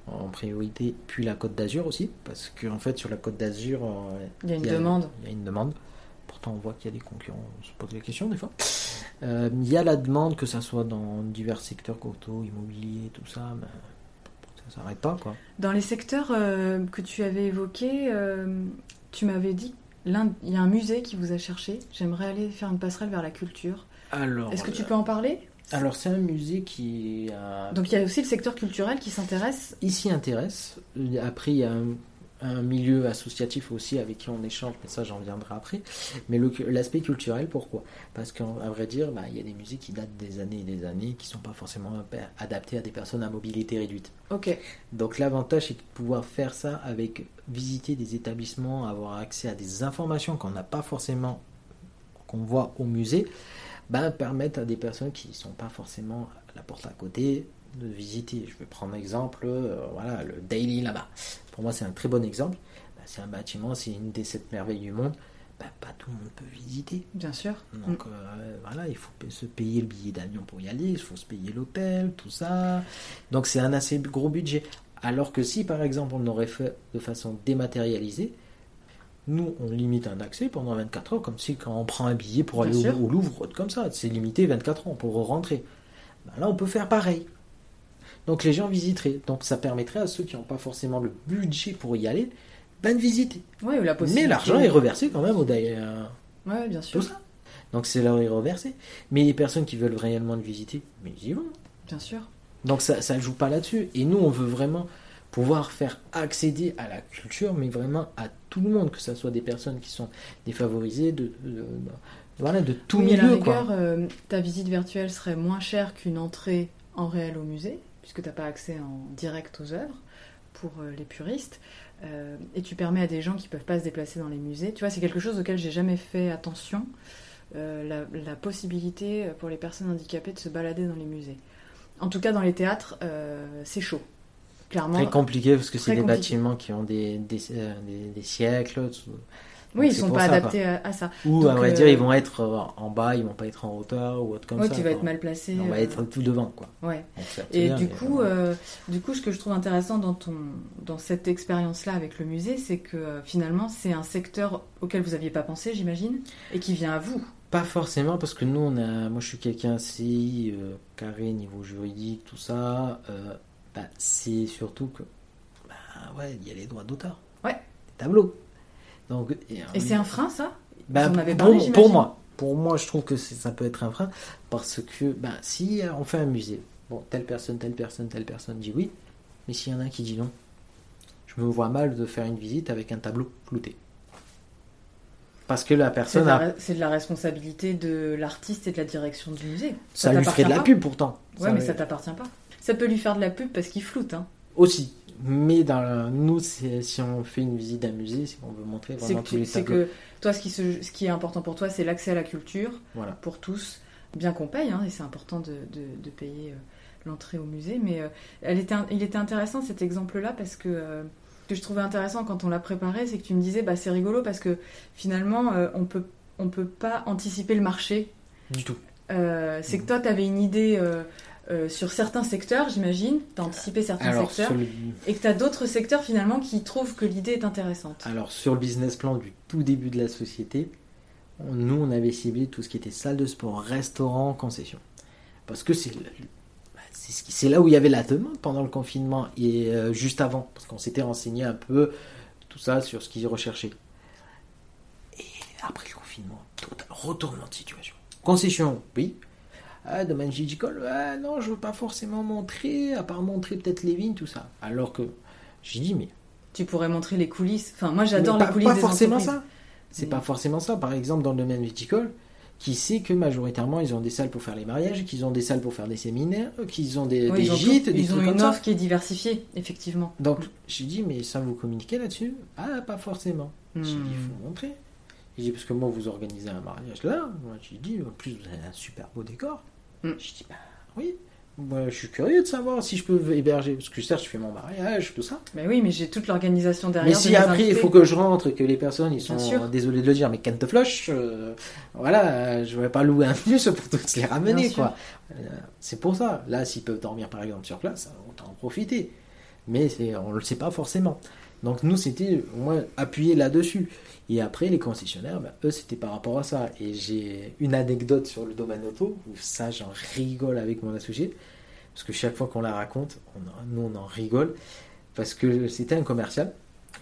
en priorité puis la Côte d'Azur aussi parce qu'en fait sur la Côte d'Azur euh, Il y a une demande. il y a une demande pourtant on voit qu'il y a des concurrents on se pose la question des fois Euh, il y a la demande que ça soit dans divers secteurs auto immobilier tout ça mais ça s'arrête pas quoi Dans les secteurs euh, que tu avais évoqués, euh, tu m'avais dit il y a un musée qui vous a cherché. J'aimerais aller faire une passerelle vers la culture. alors Est-ce que tu peux en parler? alors c'est un musée qui a Donc il y a aussi le secteur culturel qui s'intéresse. il s'y intéresse. Après, il y a un, un milieu associatif aussi avec qui on échange, mais ça j'en viendrai après. Mais l'aspect culturel, pourquoi? Parce qu'à vrai dire, bah, il y a des musées qui datent des années et des années, qui sont pas forcément adaptés à des personnes à mobilité réduite. Ok. Donc l'avantage, c'est de pouvoir faire ça avec visiter des établissements, avoir accès à des informations qu'on n'a pas forcément, qu'on voit au musée, ben, permettre à des personnes qui ne sont pas forcément à la porte à côté de visiter. Je vais prendre exemple, euh, voilà, le Daily là-bas. Pour moi, c'est un très bon exemple. Ben, c'est un bâtiment, c'est une des sept merveilles du monde. Ben, pas tout le monde peut visiter. Bien sûr. Donc euh, voilà, il faut se payer le billet d'avion pour y aller, il faut se payer l'hôtel, tout ça. Donc c'est un assez gros budget. Alors que si par exemple on l'aurait fait de façon dématérialisée, nous on limite un accès pendant 24 heures, comme si quand on prend un billet pour Bien aller au, au Louvre, comme ça, c'est limité 24 heures pour rentrer. Ben là on peut faire pareil. Donc les gens visiteraient. Donc ça permettrait à ceux qui n'ont pas forcément le budget pour y aller, ben de visiter. Ouais, la. Mais l'argent est reversé quand même au d'ailleurs Ouais, bien sûr. tout ça. Donc c'est leur est reversé. Mais les personnes qui veulent réellement le visiter, mais ils y vont. Bien sûr. Donc ça ne joue pas là-dessus. Et nous, on veut vraiment pouvoir faire accéder à la culture, mais vraiment à tout le monde, que ce soit des personnes qui sont défavorisées, de, de- de- voilà, de tout Oui, à la milieu. rigueur, quoi. euh, ta visite virtuelle serait moins chère qu'une entrée en réel au musée, puisque tu n'as pas accès en direct aux œuvres pour euh, les puristes. Euh, et tu permets à des gens qui peuvent pas se déplacer dans les musées. Tu vois, c'est quelque chose auquel j'ai jamais fait attention. euh, la, la possibilité pour les personnes handicapées de se balader dans les musées. En tout cas, dans les théâtres, euh, c'est chaud. clairement. Très compliqué parce que c'est des compliqué. bâtiments qui ont des, des, des- des siècles. tout- Oui, ils c'est sont pas ça, adaptés à, à ça. Ou Donc, à vrai euh, dire, ils vont être euh, en bas, ils vont pas être en hauteur ou autre comme ouais, ça. tu vas quoi. être mal placé. On va euh, être tout devant, quoi. Ouais. Et bien, du coup, euh, du coup, ce que je trouve intéressant dans ton, dans cette expérience-là avec le musée, c'est que euh, finalement, c'est un secteur auquel vous aviez pas pensé, j'imagine, et qui vient à vous. Pas forcément, parce que nous, on a... moi je suis quelqu'un assez euh, carré niveau juridique, tout ça. euh, bah, c'est surtout que. Bah ouais, il y a les droits d'auteur. Ouais. Les tableaux. Donc, et, Et c'est un frein, ça? Bah, pour, moi, pour moi, je trouve que ça peut être un frein parce que bah, si euh, on fait un musée, bon, telle personne, telle personne, telle personne dit oui, mais s'il y en a un qui dit non, je me vois mal de faire une visite avec un tableau flouté. Parce que la personne a, c'est de la responsabilité de l'artiste et de la direction du musée. ça lui ferait de la pub pourtant. Ouais, mais lui- ça t'appartient pas. Ça peut lui faire de la pub parce qu'il floute. Hein. aussi. Mais dans nous, c'est- si on fait une visite d'un musée, c'est qu'on veut montrer C'est vraiment tous les c'est tableaux. que toi, ce qui, se- ce qui est important pour toi, c'est l'accès à la culture Voilà. pour tous, bien qu'on paye, hein, et c'est important de, de- de payer euh, l'entrée au musée. Mais euh, elle était, il était intéressant cet exemple-là parce que euh, ce que je trouvais intéressant quand on l'a préparé, c'est que tu me disais, bah, c'est rigolo parce que finalement, on peut, on peut pas anticiper le marché. Du tout. C'est que toi, tu avais une idée euh, sur certains secteurs, j'imagine, tu as anticipé certains Alors secteurs, le, et que tu as d'autres secteurs finalement qui trouvent que l'idée est intéressante. alors, sur le business plan du tout début de la société, on- nous, on avait ciblé tout ce qui était salle de sport, restaurant, concession. Parce que c'est bah, c'est là où il y avait la demande pendant le confinement et euh, juste avant. Parce qu'on s'était renseigné un peu, tout ça, sur ce qu'ils recherchaient. Et après le confinement, total retournement de situation. Concession, oui. Ah, domaine viticole, ah, non, je veux pas forcément montrer, à part montrer peut-être les vignes, tout ça. Alors que j'ai dit, mais Tu pourrais montrer les coulisses. Enfin, moi j'adore les coulisses pas des forcément entreprises. ça. C'est Mais- pas forcément ça. Par exemple, dans le domaine viticole, qui sait que majoritairement ils ont des salles pour faire les mariages, qu'ils ont des salles pour faire des séminaires, qu'ils ont des, Oui, des ils ont, gîtes, tout- des ils ont une offre qui est diversifiée, effectivement. Donc j'ai dit, mais ça vous communiquez là-dessus? Ah, pas forcément. J'ai dit, Hmm. il faut montrer. J'ai dit, parce que moi, vous organisez un mariage là. Moi, j'ai dit, en plus, vous avez un super beau décor. Hmm. J'ai dit, bah oui. Moi, je suis curieux de savoir si je peux héberger. Parce que certes, je fais mon mariage, tout ça. Mais oui, mais j'ai toute l'organisation derrière. Mais si après il invités. faut que je rentre, que les personnes ils sont désolés de le dire, mais canne te euh, voilà, je vais pas louer un bus pour tous les ramener quoi. Euh, c'est pour ça. Là, s'ils peuvent dormir par exemple sur place, autant en profiter. Mais on le sait pas forcément. Donc nous c'était au moins appuyé là-dessus. Et après les concessionnaires, bah, eux c'était par rapport à ça. Et j'ai une anecdote sur le domaine auto où ça j'en rigole avec mon associé parce que chaque fois qu'on la raconte, on en- nous on en rigole parce que c'était un commercial.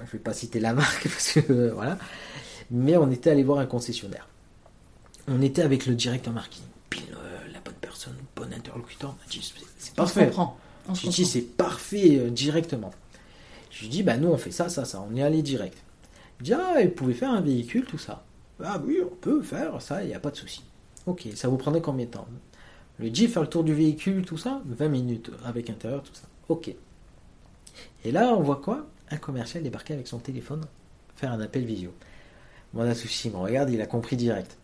Je vais pas citer la marque parce que euh, voilà. Mais on était allé voir un concessionnaire. On était avec le directeur marketing. Pile euh, la bonne personne, le bon interlocuteur. C'est- c'est On se parfait. comprend. On se J'ai dit comprend. c'est parfait euh, directement. Je lui dis bah nous on fait ça, ça, ça. On est allé direct. Il dit ah vous pouvez faire un véhicule tout ça. Ah oui on peut faire ça, il n'y a pas de souci. Ok ça vous prendrait combien de temps? Le dit faire le tour du véhicule tout ça 20 minutes avec intérieur tout ça. Ok. Et là on voit quoi? Un commercial débarquer avec son téléphone faire un appel visio. Mon associé me regarde il a compris direct.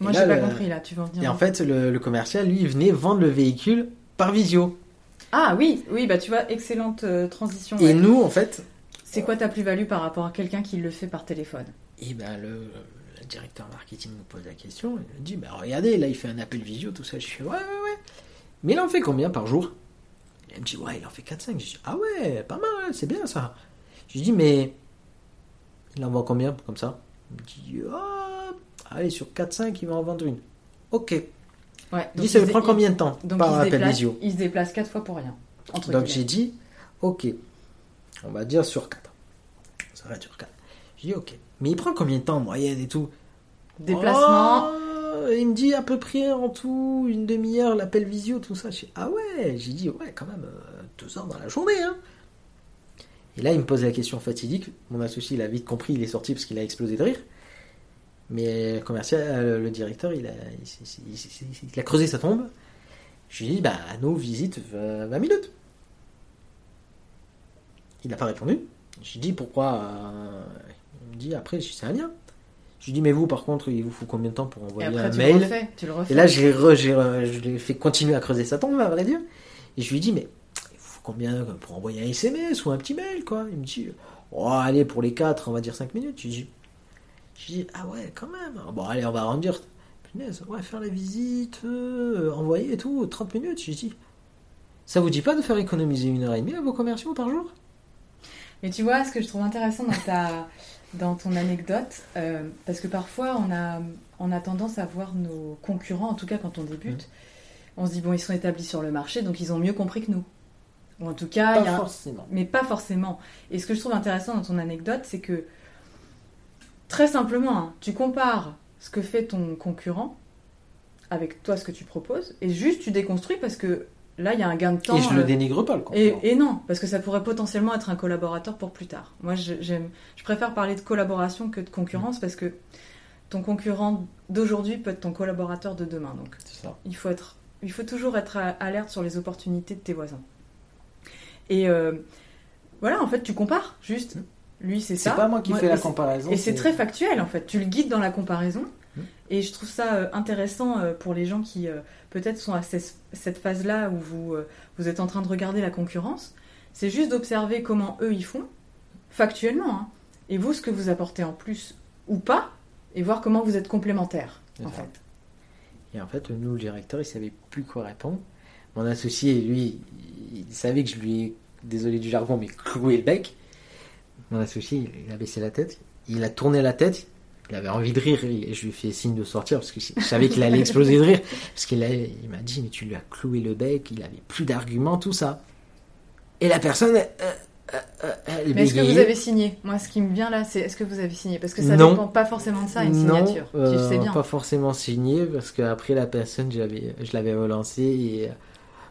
Moi j'ai pas le- compris là, tu vas en venir. Et en fait le, le commercial lui il venait vendre le véhicule par visio. Ah oui, oui, bah tu vois, excellente euh, transition. Et ouais. nous en fait C'est quoi ta plus-value par rapport à quelqu'un qui le fait par téléphone? Et ben le, le directeur marketing nous pose la question, il me dit bah regardez, là il fait un appel visio, tout ça. Je fais ouais ouais ouais. Mais il en fait combien par jour? Il me dit ouais il en fait 4-5. Je dis ah ouais, pas mal, c'est bien ça. Je lui dis mais il en vend combien comme ça? Il me dit ah allez sur 4-5 il va en vendre une. Ok. Ouais. Il dit ça lui prend combien de temps Donc par il appel déplace, visio il se déplace quatre fois pour rien. Entre Donc j'ai dit, ok, on va dire sur 4. Ça va être sur 4. J'ai dit, ok. Mais il prend combien de temps en moyenne et tout Déplacement. Oh, Il me dit à peu près en tout une demi-heure l'appel visio, tout ça. Ah ouais J'ai dit, ouais, quand même, euh, deux heures dans la journée. Hein. Et là, il me pose la question fatidique. Mon associé, il a vite compris, il est sorti parce qu'il a explosé de rire. Mais le commercial, euh, le directeur, il a, il, a creusé sa tombe. Je lui ai dit, bah, nos visites, 20 20 minutes. Il n'a pas répondu. Je lui ai dit, pourquoi euh, Il me dit, après, je c'est un lien. Je lui ai dit, mais vous, par contre, il vous faut combien de temps pour envoyer après un tu mail? le refais. Tu le refais. Et là, j'ai re- j'ai re- je l'ai fait continuer à creuser sa tombe, à vrai dire. Et je lui ai dit, mais il vous faut combien pour envoyer un SMS ou un petit mail, quoi? Il me dit, oh, allez, pour les 4, on va dire 5 minutes. Je dis, je dis ah ouais, quand même. Bon, allez, on va arrondir. Punaise, ouais, faire la visite, euh, envoyer et tout, 30 minutes. Je dis, ça vous dit pas de faire économiser une heure et demie à vos commerciaux par jour? Mais tu vois, ce que je trouve intéressant dans, ta, dans ton anecdote, euh, parce que parfois on a, on a tendance à voir nos concurrents, en tout cas quand on débute, Mmh. on se dit, bon, ils sont établis sur le marché, donc ils ont mieux compris que nous. Ou en tout cas, Pas il y a forcément. mais pas forcément. Et ce que je trouve intéressant dans ton anecdote, c'est que très simplement, hein, tu compares ce que fait ton concurrent avec toi ce que tu proposes, et juste tu déconstruis parce que là, il y a un gain de temps. Et je le euh, dénigre pas, le concurrent. et non, parce que ça pourrait potentiellement être un collaborateur pour plus tard. Moi, je, j'aime, je préfère parler de collaboration que de concurrence parce que ton concurrent d'aujourd'hui peut être ton collaborateur de demain. Donc, ça. il faut, être, il faut toujours être alerte sur les opportunités de tes voisins. Et euh, voilà, en fait, tu compares juste. Lui, c'est ça. C'est pas moi qui fais la comparaison. et c'est très factuel en fait. Tu le guides dans la comparaison. Mm. Et je trouve ça euh, intéressant euh, pour les gens qui euh, peut-être sont à cette phase-là où vous, vous êtes en train de regarder la concurrence. C'est juste d'observer comment eux ils font, factuellement. hein. et vous, ce que vous apportez en plus ou pas, et voir comment vous êtes complémentaires. En fait. Et en fait, nous, le directeur, il savait plus quoi répondre. Mon associé, lui, il savait que je lui ai, désolé du jargon, mais cloué le bec. Mon associé, il a baissé la tête, il a tourné la tête, il avait envie de rire, et je lui ai fait signe de sortir parce que je savais qu'il allait exploser de rire. Parce qu'il il m'a dit, mais tu lui as cloué le bec, il avait plus d'arguments, tout ça. Et la personne, euh, euh, euh, elle Mais est-ce que vous avez signé? Moi, ce qui me vient là, c'est est-ce que vous avez signé? Parce que ça Non. dépend pas forcément de ça, une non, signature. tu le euh, sais bien. pas forcément signé parce qu'après la personne, je l'avais, je l'avais relancée et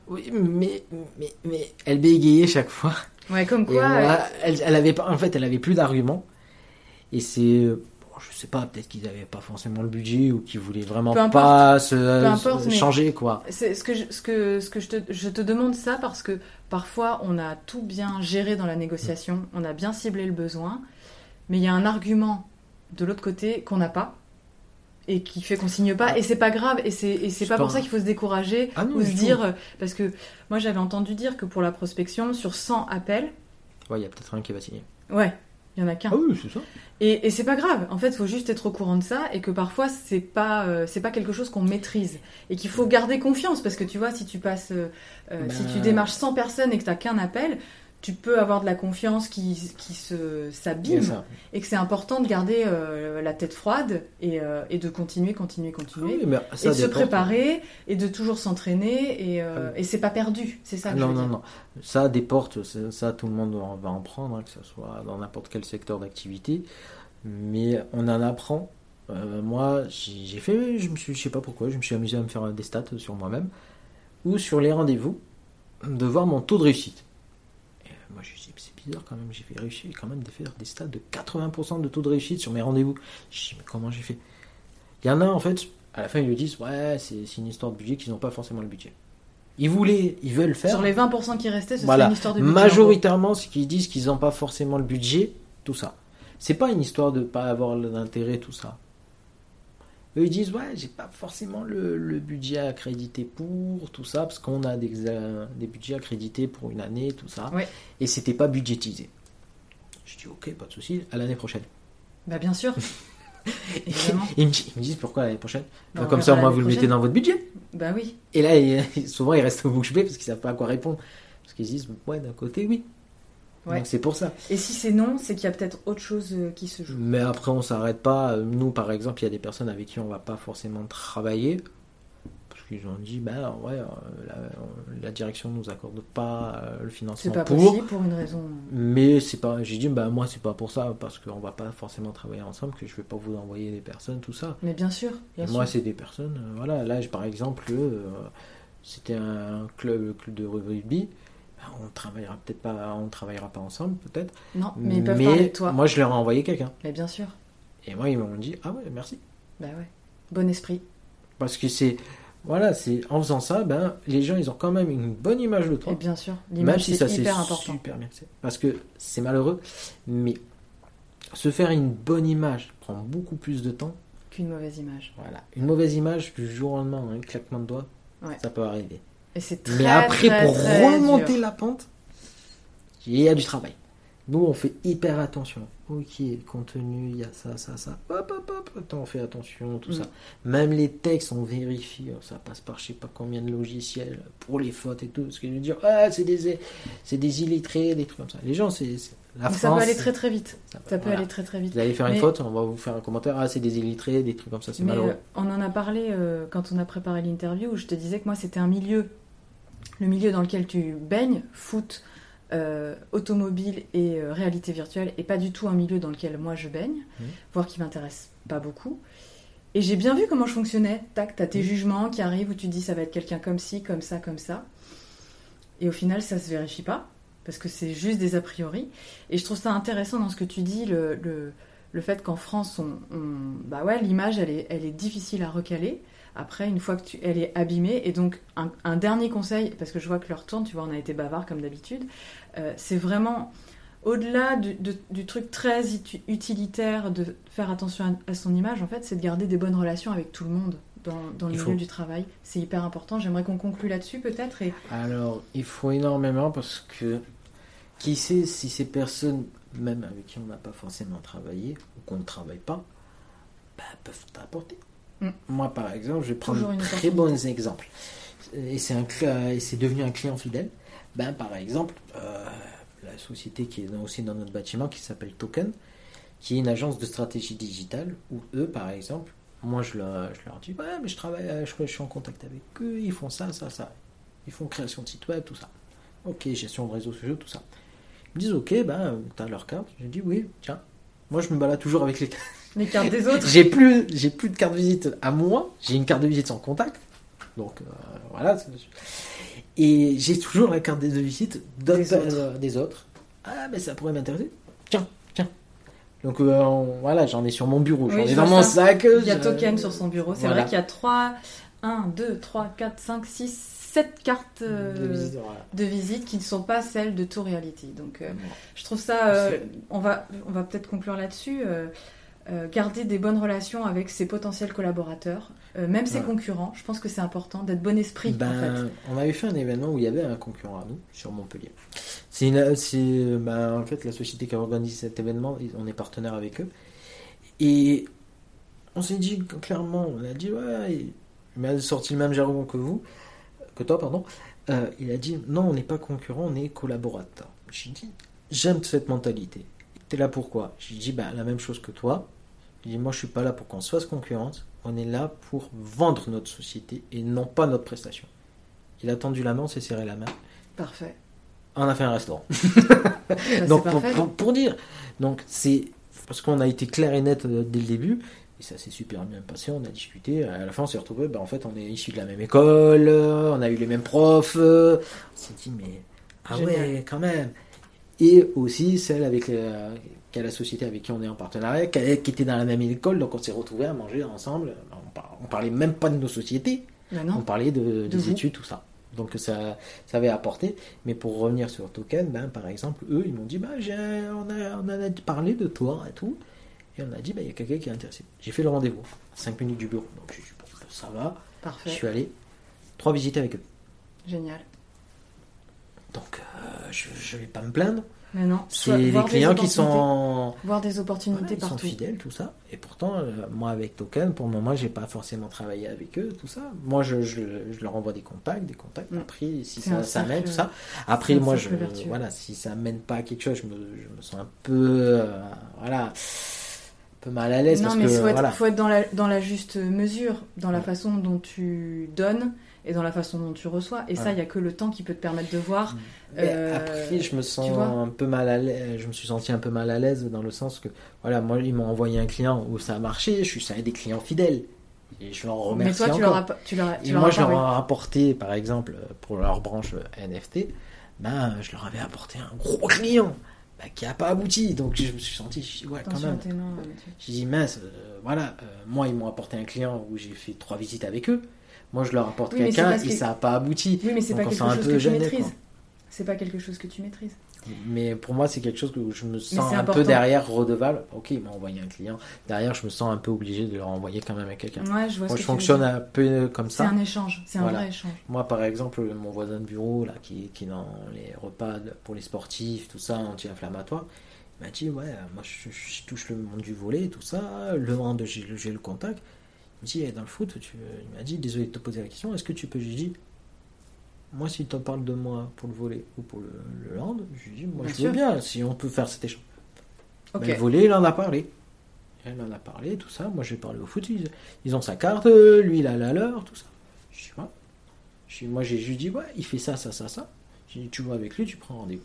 oui, mais, mais, mais elle bégayait chaque fois. Ouais, comme Et quoi. moi, euh, elle, elle avait pas, en fait, elle avait plus d'arguments. Et c'est, euh, bon, je sais pas, peut-être qu'ils avaient pas forcément le budget ou qu'ils voulaient vraiment importe. pas se, importe, se mais- changer quoi. C'est ce que je, ce que, ce que je, te, je te demande ça parce que parfois on a tout bien géré dans la négociation, on a bien ciblé le besoin, mais il y a un argument de l'autre côté qu'on n'a pas et qui fait qu'on signe pas et c'est pas grave et c'est c'est pas pour ça qu'il faut se décourager Ah non, ou se tout. dire euh, parce que moi j'avais entendu dire que pour la prospection sur 100 appels Ouais, il y a peut-être un qui va signer. ouais il y en a qu'un Ah oui, c'est ça. et, et c'est pas grave. En fait, il faut juste être au courant de ça et que parfois c'est pas euh, c'est pas quelque chose qu'on maîtrise et qu'il faut garder confiance parce que tu vois si tu passes euh, si tu démarches 100 personnes et que t'as qu'un appel, tu peux avoir de la confiance qui qui se s'abîme et que c'est important de garder euh, la tête froide et, euh, et de continuer continuer Ah continuer oui, mais et de se préparer et de toujours s'entraîner et, euh, Ah et c'est pas perdu. C'est ça. Ah que non, je veux non, dire. non. Ça, des portes, ça, tout le monde va en prendre, hein, que ce soit dans n'importe quel secteur d'activité. Mais on en apprend. Moi, j'ai j'ai fait, je me suis, je sais pas pourquoi, je me suis amusé à me faire des stats sur moi-même ou sur les rendez-vous, de voir mon taux de réussite. Et euh, moi, je me suis dit, c'est bizarre quand même, j'ai fait réussir quand même de faire des stats de 80% de taux de réussite sur mes rendez-vous. Je me dit, mais comment j'ai fait? Il y en a, en fait, à la fin, ils le disent, ouais, c'est une histoire de budget qu'ils n'ont pas forcément le budget. Ils voulaient, ils veulent faire. Sur les 20% qui restaient, ce Voilà. serait une histoire de budget. Majoritairement, ce qu'ils disent qu'ils n'ont pas forcément le budget, tout ça. C'est pas une histoire de pas avoir l'intérêt, tout ça. Eux, ils disent, ouais, j'ai pas forcément le, le budget accrédité pour, tout ça, parce qu'on a des, euh, des budgets accrédités pour une année, tout ça. Ouais. Et c'était pas budgétisé. Je dis, ok, pas de souci, à l'année prochaine. Bah bien sûr. Ils me, disent, ils me disent, pourquoi l'année prochaine? Bah, Bah, Comme ça, moi, l'année vous le mettez dans votre budget. Bah oui. Et là, ils- souvent, ils restent bouche bée parce qu'ils savent pas à quoi répondre. Parce qu'ils se disent, ouais, d'un côté, oui. Ouais. Donc c'est pour ça. Et si c'est non, c'est qu'il y a peut-être autre chose euh, qui se joue. Mais après, on s'arrête pas. Nous, par exemple, il y a des personnes avec qui on va pas forcément travailler. Parce qu'ils ont dit, ben ouais, euh, la, la direction nous accorde pas euh, le C'est financement pas pour. possible pour une raison. Mais c'est pas. J'ai dit, ben moi, c'est pas pour ça, parce qu'on va pas forcément travailler ensemble, que je vais pas vous envoyer des personnes, tout ça. Mais bien sûr. Bien Et sûr. moi, c'est des personnes. euh, voilà, là, par exemple, euh, c'était un club, le club de rugby. On travaillera peut-être pas, on travaillera pas ensemble, peut-être. Non, mais ils peuvent parler de toi. moi, je leur ai envoyé quelqu'un. Mais bien sûr. Et moi, ils m'ont dit, ah ouais, merci. Bah ouais. Bon esprit. Parce que c'est. Voilà, c'est en faisant ça, ben, les gens, ils ont quand même une bonne image de toi. Et bien sûr. Même L'image, si c'est ça c'est hyper important. super bien. fait. Parce que c'est malheureux, mais se faire une bonne image prend beaucoup plus de temps. Qu'une mauvaise image. Voilà, une mauvaise image du jour au lendemain, un claquement de doigts, Ouais. ça peut arriver. Et c'est très, mais après, très, pour très remonter dur. la pente, Il y a du travail. Nous, on fait hyper attention. Ok, contenu, il y a ça, ça, ça. Hop, hop, hop. Attends, on fait attention, tout Mm. ça. Même les textes, on vérifie. Ça passe par je sais pas combien de logiciels pour les fautes et tout. Parce que je veux dire, ah, c'est des, c'est des illettrés, des trucs comme ça. Les gens, c'est. La Mais ça France, peut aller très très vite. ça- Ça peut voilà. aller très très vite. Vous allez faire une Mais- faute, on va vous faire un commentaire. Ah, c'est des illettrés, des trucs comme ça, c'est malheureux. euh, on en a parlé euh, quand on a préparé l'interview où je te disais que moi c'était un milieu, le milieu dans lequel tu baignes, foot, euh, automobile et euh, réalité virtuelle, et pas du tout un milieu dans lequel moi je baigne, Mhm. voire qui m'intéresse pas beaucoup. Et j'ai bien vu comment je fonctionnais. Tac, t'as tes Mhm. jugements qui arrivent où tu te dis ça va être quelqu'un comme ci, comme ça, comme ça. Et au final, ça se vérifie pas, parce que c'est juste des a priori. Et je trouve ça intéressant dans ce que tu dis, le, le, le fait qu'en France, on, on- bah ouais, l'image, elle est, elle est difficile à recaler. Après, une fois que tu, elle est abîmée, et donc un, un dernier conseil, parce que je vois que l'heure tourne, tu vois, on a été bavard comme d'habitude, euh, c'est vraiment au-delà du, de- du truc très uti- utilitaire de faire attention à, à son image, en fait, c'est de garder des bonnes relations avec tout le monde dans, dans le Il milieu faut. du travail. C'est hyper important. J'aimerais qu'on conclue là-dessus peut-être. Et Alors, il faut énormément parce que qui sait si ces personnes, même avec qui on n'a pas forcément travaillé ou qu'on ne travaille pas, bah, peuvent t'apporter. Mm. Moi, par exemple, je vais prendre une très opportunité. bon exemple. Et c'est un et c'est devenu un client fidèle. Ben, par exemple, euh, la société qui est aussi dans notre bâtiment, qui s'appelle Token, qui est une agence de stratégie digitale, où eux, par exemple, moi je leur, je leur dis, ouais, mais je travaille, euh, je, je suis en contact avec eux, ils font ça, ça, ça. Ils font création de site web, tout ça. Ok, gestion de réseaux sociaux, tout ça. Ils me disent, ok, ben, t'as leur carte. Je dis, oui, tiens. Moi, je me balade toujours avec les les cartes des autres. j'ai plus, j'ai plus de carte de visite à moi. J'ai une carte de visite sans contact. Donc euh, voilà. Et j'ai toujours la carte de visite Des autres. euh, des autres. Ah, mais ça pourrait m'intéresser. Tiens, tiens. Donc euh, on- voilà, j'en ai sur mon bureau. J'en Oui, ai dans mon ça. sac. Il y a Token sur son bureau. C'est Voilà. vrai qu'il y a 3, 1, 2, 3, 4, 5, 6, 7 cartes euh, de visite, voilà. de visite qui ne sont pas celles de To Reality. Donc euh, je trouve ça, euh, on va, on va peut-être conclure là-dessus. euh, euh, garder des bonnes relations avec ses potentiels collaborateurs, euh, même ses Ouais. concurrents. Je pense que c'est important d'être bon esprit Ben, en fait. On avait fait un événement où il y avait un concurrent à nous, sur Montpellier. C'est, ben, en fait la société qui a organisé cet événement, on est partenaire avec eux. Et on s'est dit clairement, on a dit, ouais, il m'a sorti le même jargon que vous, que toi, pardon. Euh, il a dit, non, on n'est pas concurrent, on est collaborateur. J'ai dit, j'aime cette mentalité. T'es là pourquoi? J'ai dit, bah, la même chose que toi. J'ai dit, moi, je suis pas là pour qu'on se fasse concurrence. On est là pour vendre notre société et non pas notre prestation. Il a tendu la main, on s'est serré la main. Parfait. On a fait un restaurant. Donc pour, parfait. pour- pour dire, donc c'est parce qu'on a été clair et net euh, dès le début et ça s'est super bien passé. On a discuté. À la fin, on s'est retrouvé. Ben, en fait, on est issus de la même école. On a eu les mêmes profs. On s'est dit mais ah Génial. ouais quand même. Et aussi celle avec euh, qui a la société avec qui on est en partenariat, qui, était dans la même école. Donc on s'est retrouvés à manger ensemble. On, par- on parlait même pas de nos sociétés. On parlait de, des vous. études, tout ça. Donc ça, ça avait apporté. Mais pour revenir sur Token, ben, par exemple, eux, ils m'ont dit, bah, on, a, on a parlé de toi et tout. Et on a dit, bah, il y a quelqu'un qui est intéressé. J'ai fait le rendez-vous, 5 minutes du bureau. Donc j'ai dit, bon, ça va. Parfait. Je suis allé. Trois visites avec eux. Génial. Donc euh, je ne vais pas me plaindre. Mais non. C'est les clients qui sont... Voir des opportunités Voilà, ils sont partout. fidèles, tout ça. Et pourtant, euh, moi, avec Token, pour le moment, j'ai pas forcément travaillé avec eux, tout ça. Moi, je, je, je leur envoie des contacts, des contacts. Mm. Après, si ça, ça mène, tout ça. Après, c'est un moi, je, vertueux. voilà, si ça mène pas à quelque chose, je me, je me sens un peu, euh, voilà, un peu mal à l'aise Non, parce mais il faut, être, voilà. faut être dans la, dans la juste mesure, dans la Ouais. façon dont tu donnes et dans la façon dont tu reçois. Et ça, il n'y a que le temps qui peut te permettre de voir. Mais euh, après, je me sens un peu mal à l'aise. Je me suis senti un peu mal à l'aise dans le sens que, voilà, moi, ils m'ont envoyé un client où ça a marché. Je suis ça des clients fidèles. Et je leur remercie mais toi, tu encore. leur as, pas- tu leur as- tu Et leur moi, as je leur ai apporté, par exemple, pour leur branche NFT, ben, je leur avais apporté un gros client ben, qui n'a pas abouti. Donc, je me suis senti, je dis, ouais, quand Attention même. J'ai dit, mince, euh, voilà, euh, moi, ils m'ont apporté un client où j'ai fait trois visites avec eux. Moi, je leur apporte Oui, c'est quelqu'un et que- ça n'a pas abouti. Oui, mais c'est pas quelque chose peu que tu maîtrises. C'est pas quelque chose que tu maîtrises. Mais pour moi, c'est quelque chose que je me c'est sens un important. peu derrière redevable. Ok, il m'a envoyé un client. Derrière, je me sens un peu obligé de le renvoyer quand même à quelqu'un. Ouais, je vois Moi, ce que je tu fonctionne un peu comme C'est ça. un échange, c'est un Voilà. vrai échange. Moi, par exemple, mon voisin de bureau, là, qui, qui est dans les repas pour les sportifs, tout ça, anti-inflammatoire, il m'a dit, ouais, moi, je, je touche le monde du volet, tout ça, le le- j'ai le contact. Il me dit, eh, dans le foot, tu- il m'a dit, désolé de te poser la question, est-ce que tu peux J'ai dit, moi, si tu en parles de moi pour le volet ou pour le, le hand, je lui dis, moi, Bien je sûr. veux bien, si on peut faire cet échange. Mais le volet, il en a parlé. Elle en a parlé, tout ça. Moi, j'ai parlé au foot. Ils, ils ont sa carte, lui, il a la leur, tout ça. Je sais pas. Je dis- moi, j'ai juste dit, ouais, il fait ça, ça, ça, ça. J'ai dit, tu vois avec lui, tu prends rendez-vous.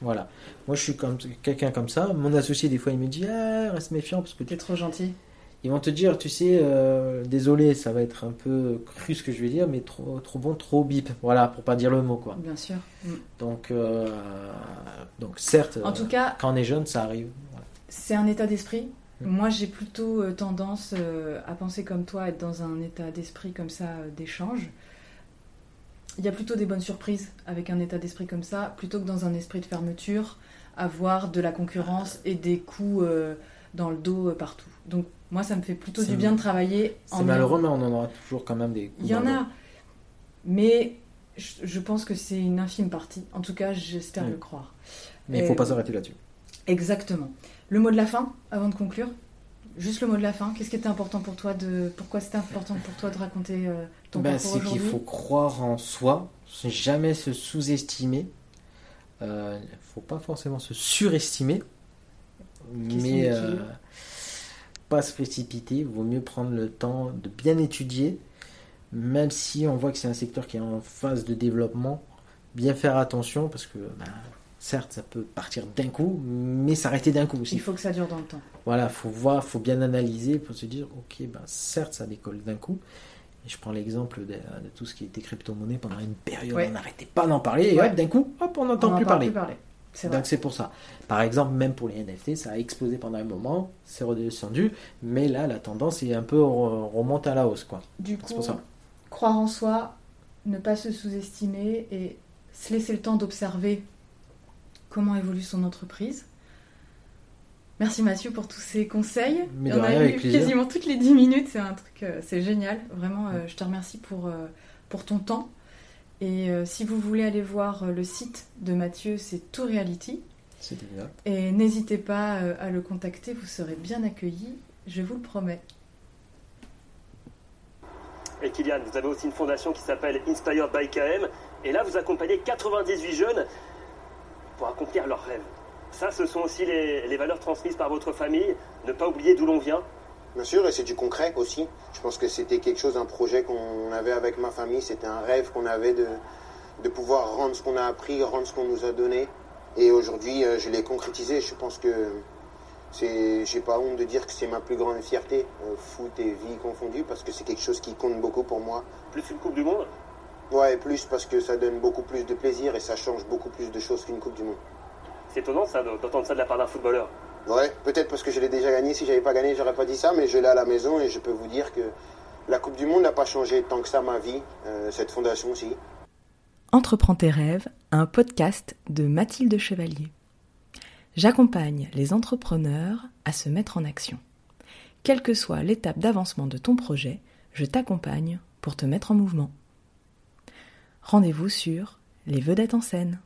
Voilà. Moi, je suis comme quelqu'un comme ça. Mon associé, des fois, il me dit, ah, reste méfiant parce que T'es trop gentil. Ils vont te dire, tu sais, euh, désolé, ça va être un peu cru ce que je vais dire, mais trop, trop bon, trop bip. Voilà, pour pas dire le mot, quoi. Bien sûr. Mm. Donc, euh, donc certes, En euh, tout cas, quand on est jeune, ça arrive. Voilà. c'est un état d'esprit. Mm. Moi, j'ai plutôt euh, tendance euh, à penser comme toi, être dans un état d'esprit comme ça euh, d'échange. Il y a plutôt des bonnes surprises avec un état d'esprit comme ça, plutôt que dans un esprit de fermeture, avoir de la concurrence et des coups euh, dans le dos euh, partout. Donc, moi, ça me fait plutôt du bien de travailler en C'est malheureux, mais on en aura toujours quand même des Il y en a, mais je, je pense que c'est une infime partie. En tout cas, j'espère Oui. le croire. Mais il faut Euh, pas s'arrêter là-dessus. Exactement. Le mot de la fin, avant de conclure. Juste le mot de la fin. Qu'est-ce qui était important pour toi de pourquoi c'était important pour toi de raconter euh, ton Ben, parcours c'est qu'il faut croire en soi, jamais se sous-estimer. Euh, Il faut pas forcément se surestimer, mais euh. Pas se précipiter. Il vaut mieux prendre le temps de bien étudier, même si on voit que c'est un secteur qui est en phase de développement. Bien faire attention parce que, ben, certes, ça peut partir d'un coup, mais s'arrêter d'un coup aussi. Il faut que ça dure dans le temps. Voilà, faut voir, faut bien analyser pour se dire, ok, ben certes, ça décolle d'un coup. Et je prends l'exemple de, de tout ce qui était crypto-monnaie pendant une période, Ouais. on n'arrêtait pas d'en parler, et Ouais. hop, d'un coup, hop, on n'entend parler. plus parler. Donc c'est pour ça. Par exemple, même pour les NFT, ça a explosé pendant un moment, c'est redescendu, mais là, la tendance est un peu re- remonte à la hausse, quoi. Du C'est coup, pour ça. croire en soi, ne pas se sous-estimer et se laisser le temps d'observer comment évolue son entreprise. Merci Mathieu pour tous ces conseils. Mais en a eu quasiment toutes les 10 minutes, c'est un truc, euh, c'est génial. Vraiment, euh, je te remercie pour, euh, pour ton temps. Et euh, si vous voulez aller voir euh, le site de Mathieu, c'est To Reality. C'était bien. Et n'hésitez pas euh, à le contacter, vous serez bien accueillis, je vous le promets. Et Kylian, vous avez aussi une fondation qui s'appelle Inspired by KM. Et là, vous accompagnez 98 jeunes pour accomplir leurs rêves. Ça, ce sont aussi les, les valeurs transmises par votre famille. Ne pas oublier d'où l'on vient. Bien sûr, et c'est du concret aussi. Je pense que c'était quelque chose, un projet qu'on avait avec ma famille. C'était un rêve qu'on avait de, de pouvoir rendre ce qu'on a appris, rendre ce qu'on nous a donné. Et aujourd'hui, euh, je l'ai concrétisé. Je pense que c'est, j'ai pas honte de dire que c'est ma plus grande fierté, euh, foot et vie confondue, parce que c'est quelque chose qui compte beaucoup pour moi. Plus une Coupe du Monde? Ouais, plus parce que ça donne beaucoup plus de plaisir et ça change beaucoup plus de choses qu'une Coupe du Monde. C'est étonnant ça, d'entendre ça de la part d'un footballeur. Ouais, peut-être parce que je l'ai déjà gagné. Si j'avais pas gagné, j'aurais pas dit ça, mais je l'ai à la maison et je peux vous dire que la Coupe du Monde n'a pas changé tant que ça ma vie, euh, cette fondation aussi. Entreprends tes rêves, un podcast de Mathilde Chevalier. J'accompagne les entrepreneurs à se mettre en action. Quelle que soit l'étape d'avancement de ton projet, je t'accompagne pour te mettre en mouvement. Rendez-vous sur Les Vedettes en scène.